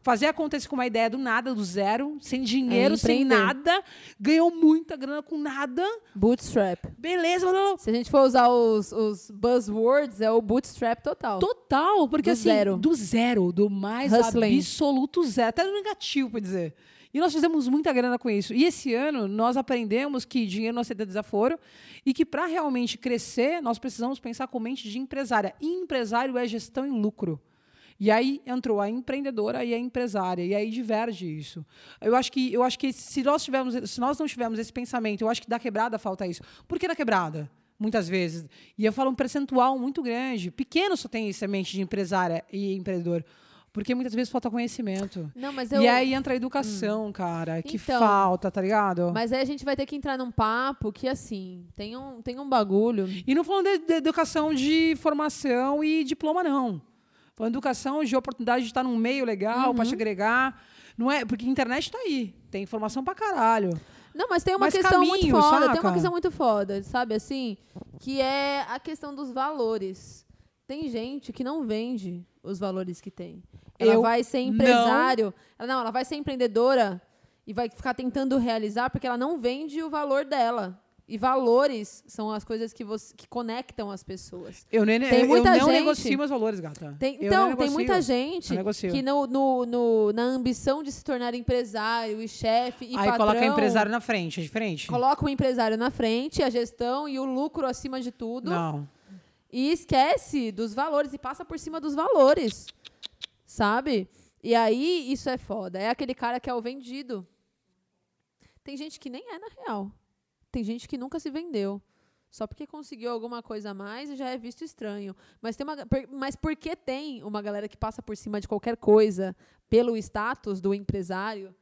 A: fazer acontecer com uma ideia do nada, do zero, sem dinheiro, é, sem nada, ganhou muita grana com nada.
B: Bootstrap.
A: Beleza,
B: Se a gente for usar os, os buzzwords, é o bootstrap total.
A: Total, porque do assim, zero. do zero, do mais Hustling. absoluto zero, até no negativo, para dizer. E nós fizemos muita grana com isso. E esse ano nós aprendemos que dinheiro não aceita desaforo e que para realmente crescer nós precisamos pensar com mente de empresária. E empresário é gestão em lucro. E aí entrou a empreendedora e a empresária, e aí diverge isso. Eu acho que, eu acho que se, nós tivermos, se nós não tivermos esse pensamento, eu acho que da quebrada falta isso. Por que da quebrada? Muitas vezes. E eu falo um percentual muito grande. Pequeno só tem semente de empresária e empreendedor. Porque muitas vezes falta conhecimento.
B: Não, mas eu...
A: E aí entra a educação, hum. cara, que então, falta, tá ligado?
B: Mas aí a gente vai ter que entrar num papo que, assim, tem um, tem um bagulho.
A: E não falando de, de educação de formação e diploma, não. Foi educação de oportunidade de estar num meio legal uhum. para te agregar. Não é, porque a internet está aí, tem informação para caralho.
B: Não, mas tem uma mas questão caminho, muito foda, saca? tem uma questão muito foda, sabe assim, que é a questão dos valores. Tem gente que não vende os valores que tem. Ela Eu vai ser empresário, não. Ela, não, ela vai ser empreendedora e vai ficar tentando realizar porque ela não vende o valor dela. E valores são as coisas que, você, que conectam as pessoas.
A: Eu, nem, tem muita eu não gente, negocio meus valores, gata.
B: Tem, então, tem muita gente que no, no, no, na ambição de se tornar empresário e chefe e
A: Aí
B: patrão...
A: coloca o empresário na frente, é diferente.
B: Coloca o empresário na frente, a gestão e o lucro acima de tudo.
A: Não.
B: E esquece dos valores e passa por cima dos valores. Sabe? E aí, isso é foda. É aquele cara que é o vendido. Tem gente que nem é na real. Tem gente que nunca se vendeu. Só porque conseguiu alguma coisa a mais já é visto estranho. Mas, tem uma, mas porque tem uma galera que passa por cima de qualquer coisa pelo status do empresário,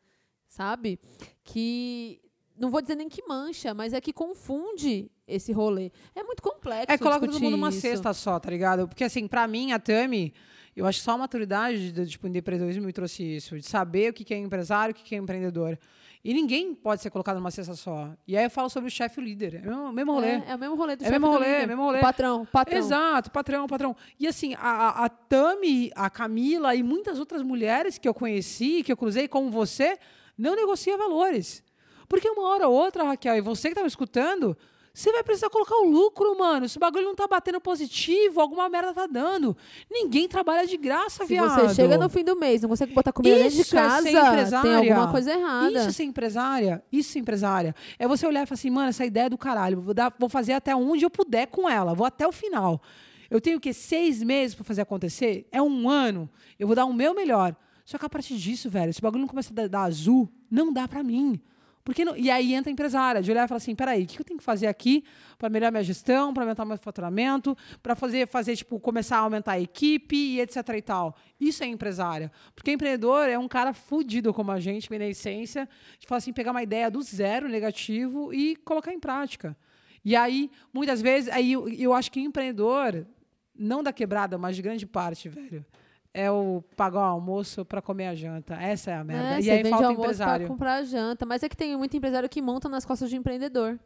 B: sabe? Que não vou dizer nem que mancha, mas é que confunde esse rolê. É muito complexo.
A: É, coloca todo mundo numa cesta só, tá ligado? Porque, assim, para mim, a Tami, eu acho que só a maturidade de, tipo, empreendedorismo me trouxe isso, de saber o que é empresário, o que é empreendedor. E ninguém pode ser colocado numa cesta só. E aí eu falo sobre o chefe e o líder. É o mesmo rolê.
B: É, é o mesmo rolê do
A: é
B: chefe
A: mesmo rolê, é mesmo rolê. O
B: patrão, patrão.
A: Exato, patrão, patrão. E assim, a, a Tami, a Camila e muitas outras mulheres que eu conheci, que eu cruzei como você, não negocia valores. Porque uma hora ou outra, Raquel, e você que está me escutando, você vai precisar colocar o lucro, mano. Se o bagulho não tá batendo positivo, alguma merda tá dando. Ninguém trabalha de graça,
B: Se
A: viado.
B: Você chega no fim do mês, não consegue botar comida dentro de casa, é tem alguma coisa errada.
A: Isso é ser empresária. Isso é empresária. É você olhar e falar assim, mano, essa ideia é do caralho. Vou, dar, vou fazer até onde eu puder com ela. Vou até o final. Eu tenho que seis meses para fazer acontecer? É um ano. Eu vou dar o meu melhor. Só que a partir disso, velho, se o bagulho não começa a dar azul, não dá para mim. Porque não, e aí entra a empresária, de olhar e falar assim, peraí, o que eu tenho que fazer aqui para melhorar minha gestão, para aumentar meu faturamento, para fazer, fazer, tipo, começar a aumentar a equipe e etc e tal. Isso é empresária. Porque empreendedor é um cara fudido como a gente, na essência, de falar assim, pegar uma ideia do zero negativo e colocar em prática. E aí, muitas vezes, aí eu, eu acho que empreendedor, não da quebrada, mas de grande parte, velho, é o pagar o almoço para comer a janta. Essa é a merda.
B: É,
A: e aí falta o
B: almoço pra
A: empresário.
B: comprar janta. Mas é que tem muito empresário que monta nas costas de empreendedor.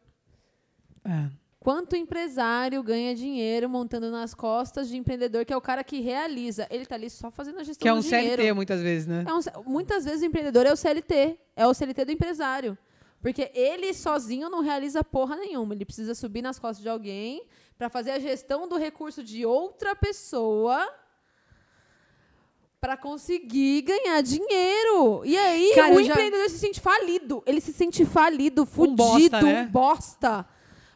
A: É.
B: Quanto empresário ganha dinheiro montando nas costas de empreendedor, que é o cara que realiza? Ele tá ali só fazendo a gestão
A: Que é
B: do
A: um
B: dinheiro.
A: CLT muitas vezes, né?
B: É um- muitas vezes o empreendedor é o CLT, é o CLT do empresário. Porque ele sozinho não realiza porra nenhuma. Ele precisa subir nas costas de alguém para fazer a gestão do recurso de outra pessoa para conseguir ganhar dinheiro. E aí
A: Cara,
B: o
A: eu já-
B: empreendedor se sente falido. Ele se sente falido,
A: Um
B: fudido,
A: bosta, né?
B: um bosta.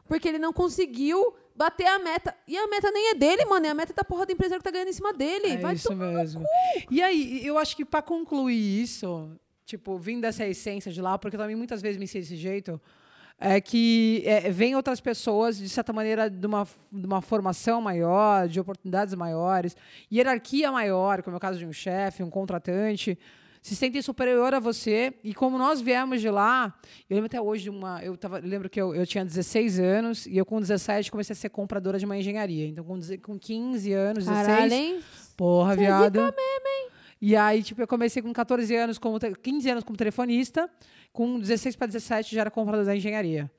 B: Porque ele não conseguiu bater a meta. E a meta nem é dele, mano. É a meta da porra do empresário que tá ganhando em cima dele.
A: É
B: Vai
A: isso mesmo. E aí, eu acho que para concluir isso, tipo, vindo dessa essência de lá, porque eu também muitas vezes me sei desse jeito, é que é, vem outras pessoas, de certa maneira, de uma, de uma formação maior, de oportunidades maiores, hierarquia maior, como é o caso de um chefe, um contratante, se sentem superior a você. E como nós viemos de lá, eu lembro até hoje de uma. Eu, tava, lembro que eu, eu tinha 16 anos e eu, com 17, comecei a ser compradora de uma engenharia. Então, com, com 15 anos, 16.
B: Caralho, hein?
A: Porra,
B: é
A: viado.
B: mesmo, hein?
A: E aí, tipo, eu comecei com 14 anos, como te- 15 anos como telefonista, com 16 para 17 já era comprador da engenharia.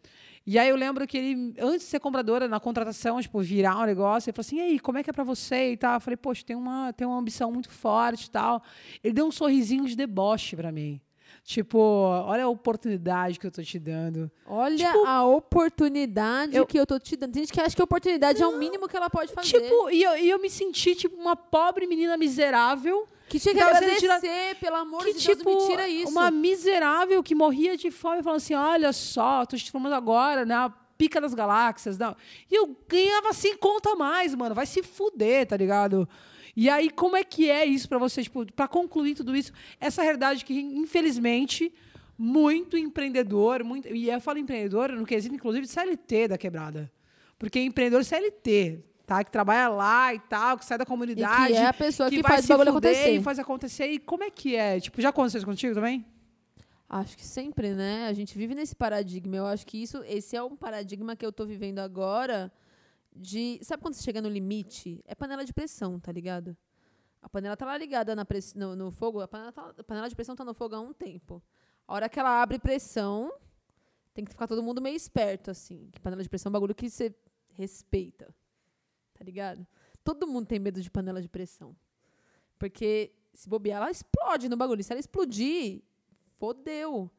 A: E aí eu lembro que ele, antes de ser compradora, na contratação, tipo, virar um negócio, ele falou assim, e aí, como é que é pra você e tal? Eu falei, poxa, tem uma, tem uma ambição muito forte e tal. Ele deu um sorrisinho de deboche pra mim. Tipo, olha a oportunidade que eu tô te dando.
B: Olha
A: Tipo,
B: a oportunidade
A: eu-
B: que eu tô te dando. Tem gente que acha que a oportunidade é o mínimo que ela pode fazer.
A: Tipo, e eu, e eu me senti, tipo, uma pobre menina miserável
B: que tinha que
A: sendo
B: agradecer, pelo amor
A: que
B: de
A: tipo
B: Deus, não me tira isso.
A: uma miserável que morria de fome falando assim olha só tô te falando agora né a pica das galáxias não. E eu ganhava sem conta a mais mano vai se fuder tá ligado? E aí como é que é isso pra você tipo para concluir tudo isso essa realidade que infelizmente muito empreendedor muito e eu falo empreendedor no quesito inclusive de CLT da quebrada. Porque empreendedor CLT tá que trabalha lá e tal que sai da
B: e
A: comunidade
B: que é a pessoa que,
A: vai
B: faz o bagulho acontecer.
A: E faz acontecer. E como é que é? Tipo, já aconteceu isso contigo também?
B: Acho que sempre, né? A gente vive nesse paradigma. Eu acho que isso, esse é um paradigma que eu tô vivendo agora de, sabe quando você chega no limite? É panela de pressão, tá ligado? A panela tá lá ligada na press, no, no fogo, a panela, tá- a panela de pressão tá no fogo há um tempo. A hora que ela abre pressão, tem que ficar todo mundo meio esperto assim, que panela de pressão é um bagulho que você respeita. Tá ligado? Todo mundo tem medo de panela de pressão. Porque se bobear, ela explode no bagulho. Se ela explodir, fodeu.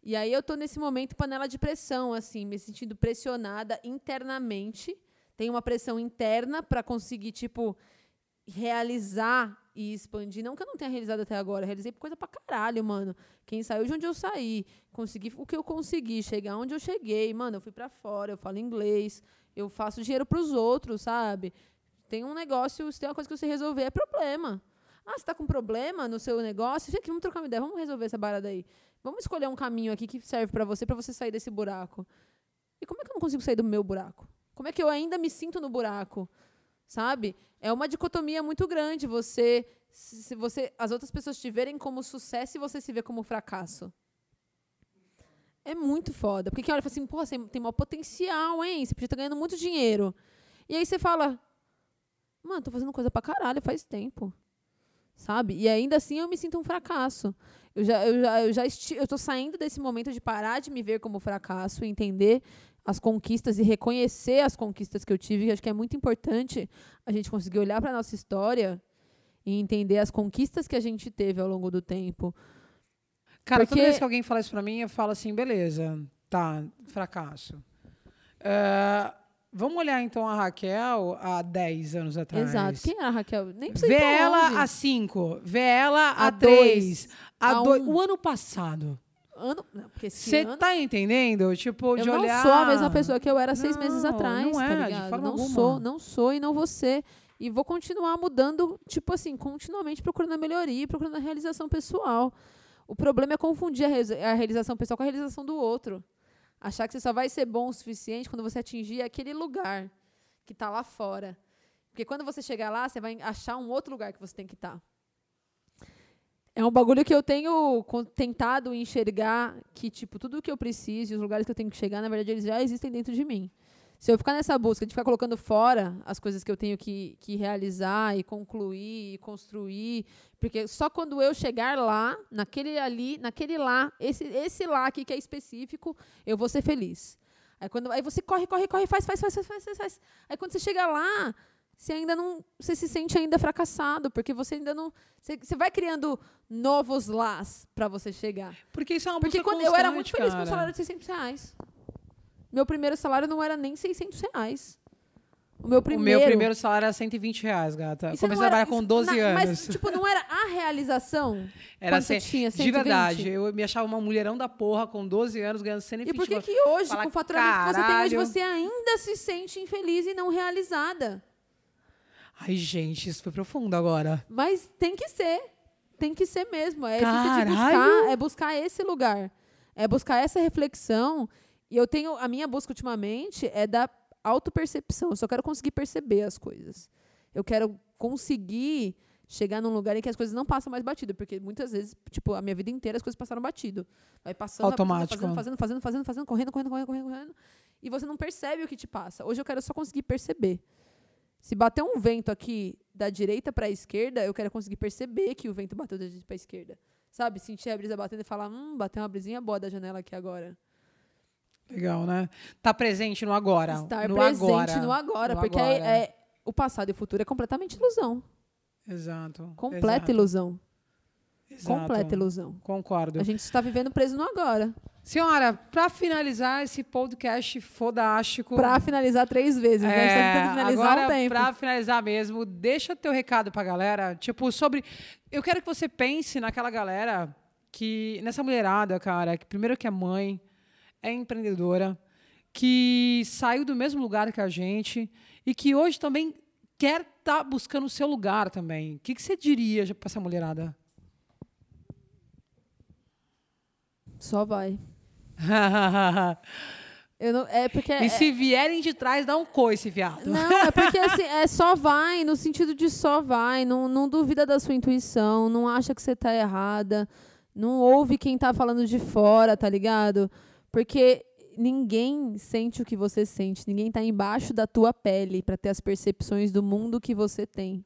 B: E aí eu tô nesse momento panela de pressão, assim, me sentindo pressionada internamente. Tem uma pressão interna para conseguir, tipo, realizar e expandir. Não que eu não tenha realizado até agora, realizei coisa pra caralho, mano. Quem saiu de onde eu saí, consegui o que eu consegui, chegar onde eu cheguei. Mano, eu fui pra fora, eu falo inglês, eu faço dinheiro pros outros, sabe? Tem um negócio, se tem uma coisa que você resolver, é problema. Ah, você tá com problema no seu negócio? Aqui, vamos trocar uma ideia, vamos resolver essa barada aí. Vamos escolher um caminho aqui que serve pra você, pra você sair desse buraco. E como é que eu não consigo sair do meu buraco? Como é que eu ainda me sinto no buraco? Sabe? É uma dicotomia muito grande você se você as outras pessoas te verem como sucesso e você se vê como fracasso. É muito foda. Porque quem olha fala assim, pô, você tem maior potencial, hein? Você podia estar ganhando muito dinheiro. E aí você fala, mano, tô fazendo coisa pra caralho faz tempo. Sabe? E ainda assim eu me sinto um fracasso. Eu já, eu já, eu já esti eu saindo desse momento de parar de me ver como fracasso e entender as conquistas e reconhecer as conquistas que eu tive, que acho que é muito importante a gente conseguir olhar para nossa história e entender as conquistas que a gente teve ao longo do tempo.
A: Cara,
B: Porque-
A: toda vez que alguém fala isso pra mim, eu falo assim, beleza, tá, fracasso. É, vamos olhar então a Raquel há 10 anos atrás.
B: Exato. Quem era a Raquel? Nem precisa
A: Vê ela
B: longe.
A: há 5, vê ela
B: Há
A: há 3,
B: dois,
A: há
B: há
A: 2.
B: um.
A: O ano passado.
B: Ano, não,
A: Você tá entendendo? Tipo,
B: eu
A: de
B: não
A: olhar.
B: sou a mesma pessoa que eu era seis
A: Não,
B: meses atrás,
A: não
B: tá
A: é, de
B: ligado?
A: forma
B: não
A: alguma.
B: sou, não sou e não vou ser. E vou continuar mudando, tipo assim, continuamente procurando a melhoria, procurando a realização pessoal. O problema é confundir a, realiza- a realização pessoal com a realização do outro. Achar que você só vai ser bom o suficiente quando você atingir aquele lugar que está lá fora. Porque quando você chegar lá, você vai achar um outro lugar que você tem que estar. É um bagulho que eu tenho tentado enxergar que, tipo, tudo que eu preciso e os lugares que eu tenho que chegar, na verdade, eles já existem dentro de mim. Se eu ficar nessa busca de ficar colocando fora as coisas que eu tenho que, que realizar e concluir e construir, porque só quando eu chegar lá, naquele ali, naquele lá, esse, esse lá aqui que é específico, eu vou ser feliz. Aí, quando, aí você corre, corre, corre, faz, faz, faz, faz, faz, faz. Aí quando você chega lá, você ainda não. Você se sente ainda fracassado, porque você ainda não. Você, você vai criando novos lás para você chegar.
A: Porque isso é uma
B: Porque quando eu era muito feliz com um
A: cara.
B: salário de 600 reais. Meu primeiro salário não era nem 600 reais. O meu primeiro.
A: O meu primeiro salário era 120 reais, gata. Eu comecei a
B: era-
A: trabalhar com
B: isso-
A: 12
B: na-
A: anos.
B: Mas, tipo, não era a realização?
A: Era
B: você tinha
A: de
B: 120?
A: verdade. Eu me achava uma mulherão da porra com 12 anos ganhando 120
B: E por que,
A: mil.
B: que hoje,
A: Fala,
B: com o faturamento que você tem hoje,
A: "Caralho."
B: você ainda se sente infeliz e não realizada?
A: Ai, gente, isso foi profundo agora.
B: Mas tem que ser. Tem que ser mesmo. É,
A: Caralho!
B: buscar, é buscar esse lugar. É buscar essa reflexão. E eu tenho. A minha busca ultimamente é da autopercepção. Eu só quero conseguir perceber as coisas. Eu quero conseguir chegar num lugar em que as coisas não passam mais batido. Porque muitas vezes, tipo, a minha vida inteira as coisas passaram batido. Vai passando, vai passando,
A: Automático.
B: fazendo, fazendo, fazendo, fazendo, fazendo, correndo, correndo, correndo, correndo, correndo. E você não percebe o que te passa. Hoje eu quero só conseguir perceber. Se bater um vento aqui da direita para a esquerda, eu quero conseguir perceber que o vento bateu da direita para a esquerda. Sabe? Sentir a brisa batendo e falar, hum, bateu uma brisinha boa da janela aqui agora.
A: Legal, né? Tá presente no agora.
B: Estar
A: no
B: presente
A: agora.
B: no agora.
A: No
B: porque
A: agora.
B: É, é- o passado e o futuro é completamente ilusão.
A: Exato.
B: Completa
A: exato,
B: ilusão.
A: Exato.
B: Completa ilusão.
A: Concordo.
B: A gente está vivendo preso no agora.
A: Senhora, para finalizar esse podcast fodástico.
B: Pra finalizar três vezes, né? A tá tentando finalizar
A: agora,
B: um tempo.
A: pra finalizar mesmo, deixa teu recado pra galera. Tipo, sobre. Eu quero que você pense naquela galera que. Nessa mulherada, cara, que primeiro que é mãe, é empreendedora, que saiu do mesmo lugar que a gente e que hoje também quer estar buscando o seu lugar também. O que, que você diria pra essa mulherada?
B: Só vai. Eu não, é porque
A: e
B: é-
A: se vierem de trás, dá um coice, viado.
B: Não, é porque assim, é só vai, no sentido de só vai. Não, não duvida da sua intuição, não acha que você tá errada, não ouve quem tá falando de fora, tá ligado? Porque ninguém sente o que você sente, ninguém tá embaixo da tua pele para ter as percepções do mundo que você tem.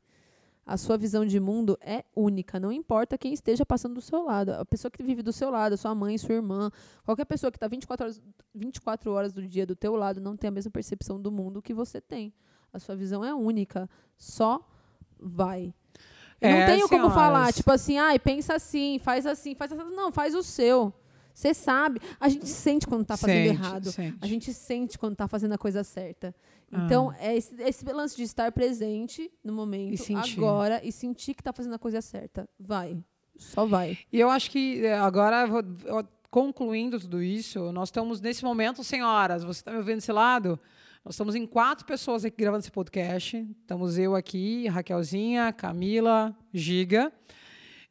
B: A sua visão de mundo é única, não importa quem esteja passando do seu lado. A pessoa que vive do seu lado, sua mãe, sua irmã, qualquer pessoa que está 24 horas, 24 horas do dia do teu lado não tem a mesma percepção do mundo que você tem. A sua visão é única. Só vai. Eu
A: É,
B: não tenho como
A: senhoras.
B: falar, tipo assim, ai, pensa assim, faz assim, faz assim. Não, faz o seu. Você sabe. A gente sente quando tá fazendo
A: Sente,
B: errado.
A: sente.
B: A gente sente quando tá fazendo a coisa certa. Então, é esse, esse lance de estar presente no momento,
A: Ah. E
B: agora, e sentir que tá fazendo a coisa certa. Vai. Só vai.
A: E eu acho que é, agora, concluindo tudo isso, nós estamos nesse momento, senhoras, você está me ouvindo desse lado? Nós estamos em quatro pessoas aqui gravando esse podcast. Estamos eu aqui, Raquelzinha, Camila, Giga.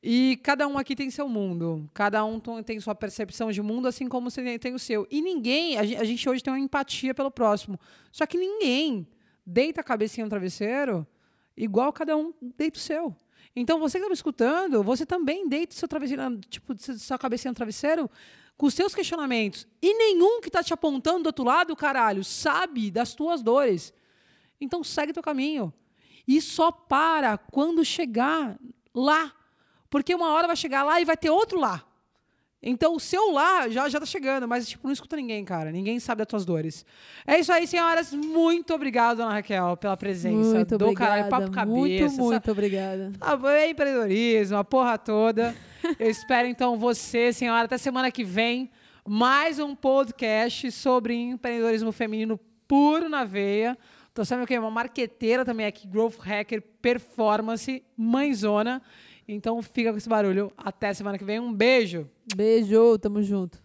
A: E cada um aqui tem seu mundo. Cada um tem sua percepção de mundo, assim como você tem- o seu. E ninguém, a gen- a gente hoje tem uma empatia pelo próximo. Só que ninguém deita a cabecinha no travesseiro igual cada um deita o seu. Então, você que está me escutando, você também deita seu travesseiro, tipo, sua cabecinha no travesseiro com os seus questionamentos. E nenhum que está te apontando do outro lado, caralho, sabe das tuas dores. Então, segue teu caminho. E só para quando chegar lá. Porque uma hora vai chegar lá e vai ter outro lá. Então, o seu lá já, já tá chegando, mas, tipo, não escuta ninguém, cara. Ninguém sabe das tuas dores. É isso aí, senhoras. Muito obrigado, dona Raquel, pela presença.
B: Muito
A: do
B: obrigada.
A: caralho, papo cabeça.
B: muito,
A: essa-
B: muito obrigada.
A: ah, é empreendedorismo, a porra toda. Eu espero, então, você, senhora, até semana que vem. Mais um podcast sobre empreendedorismo feminino puro na veia. Tô sabendo que é uma marqueteira também aqui, Growth Hacker Performance, mãezona. Então fica com esse barulho. Até semana que vem. Um beijo.
B: Beijo, tamo junto.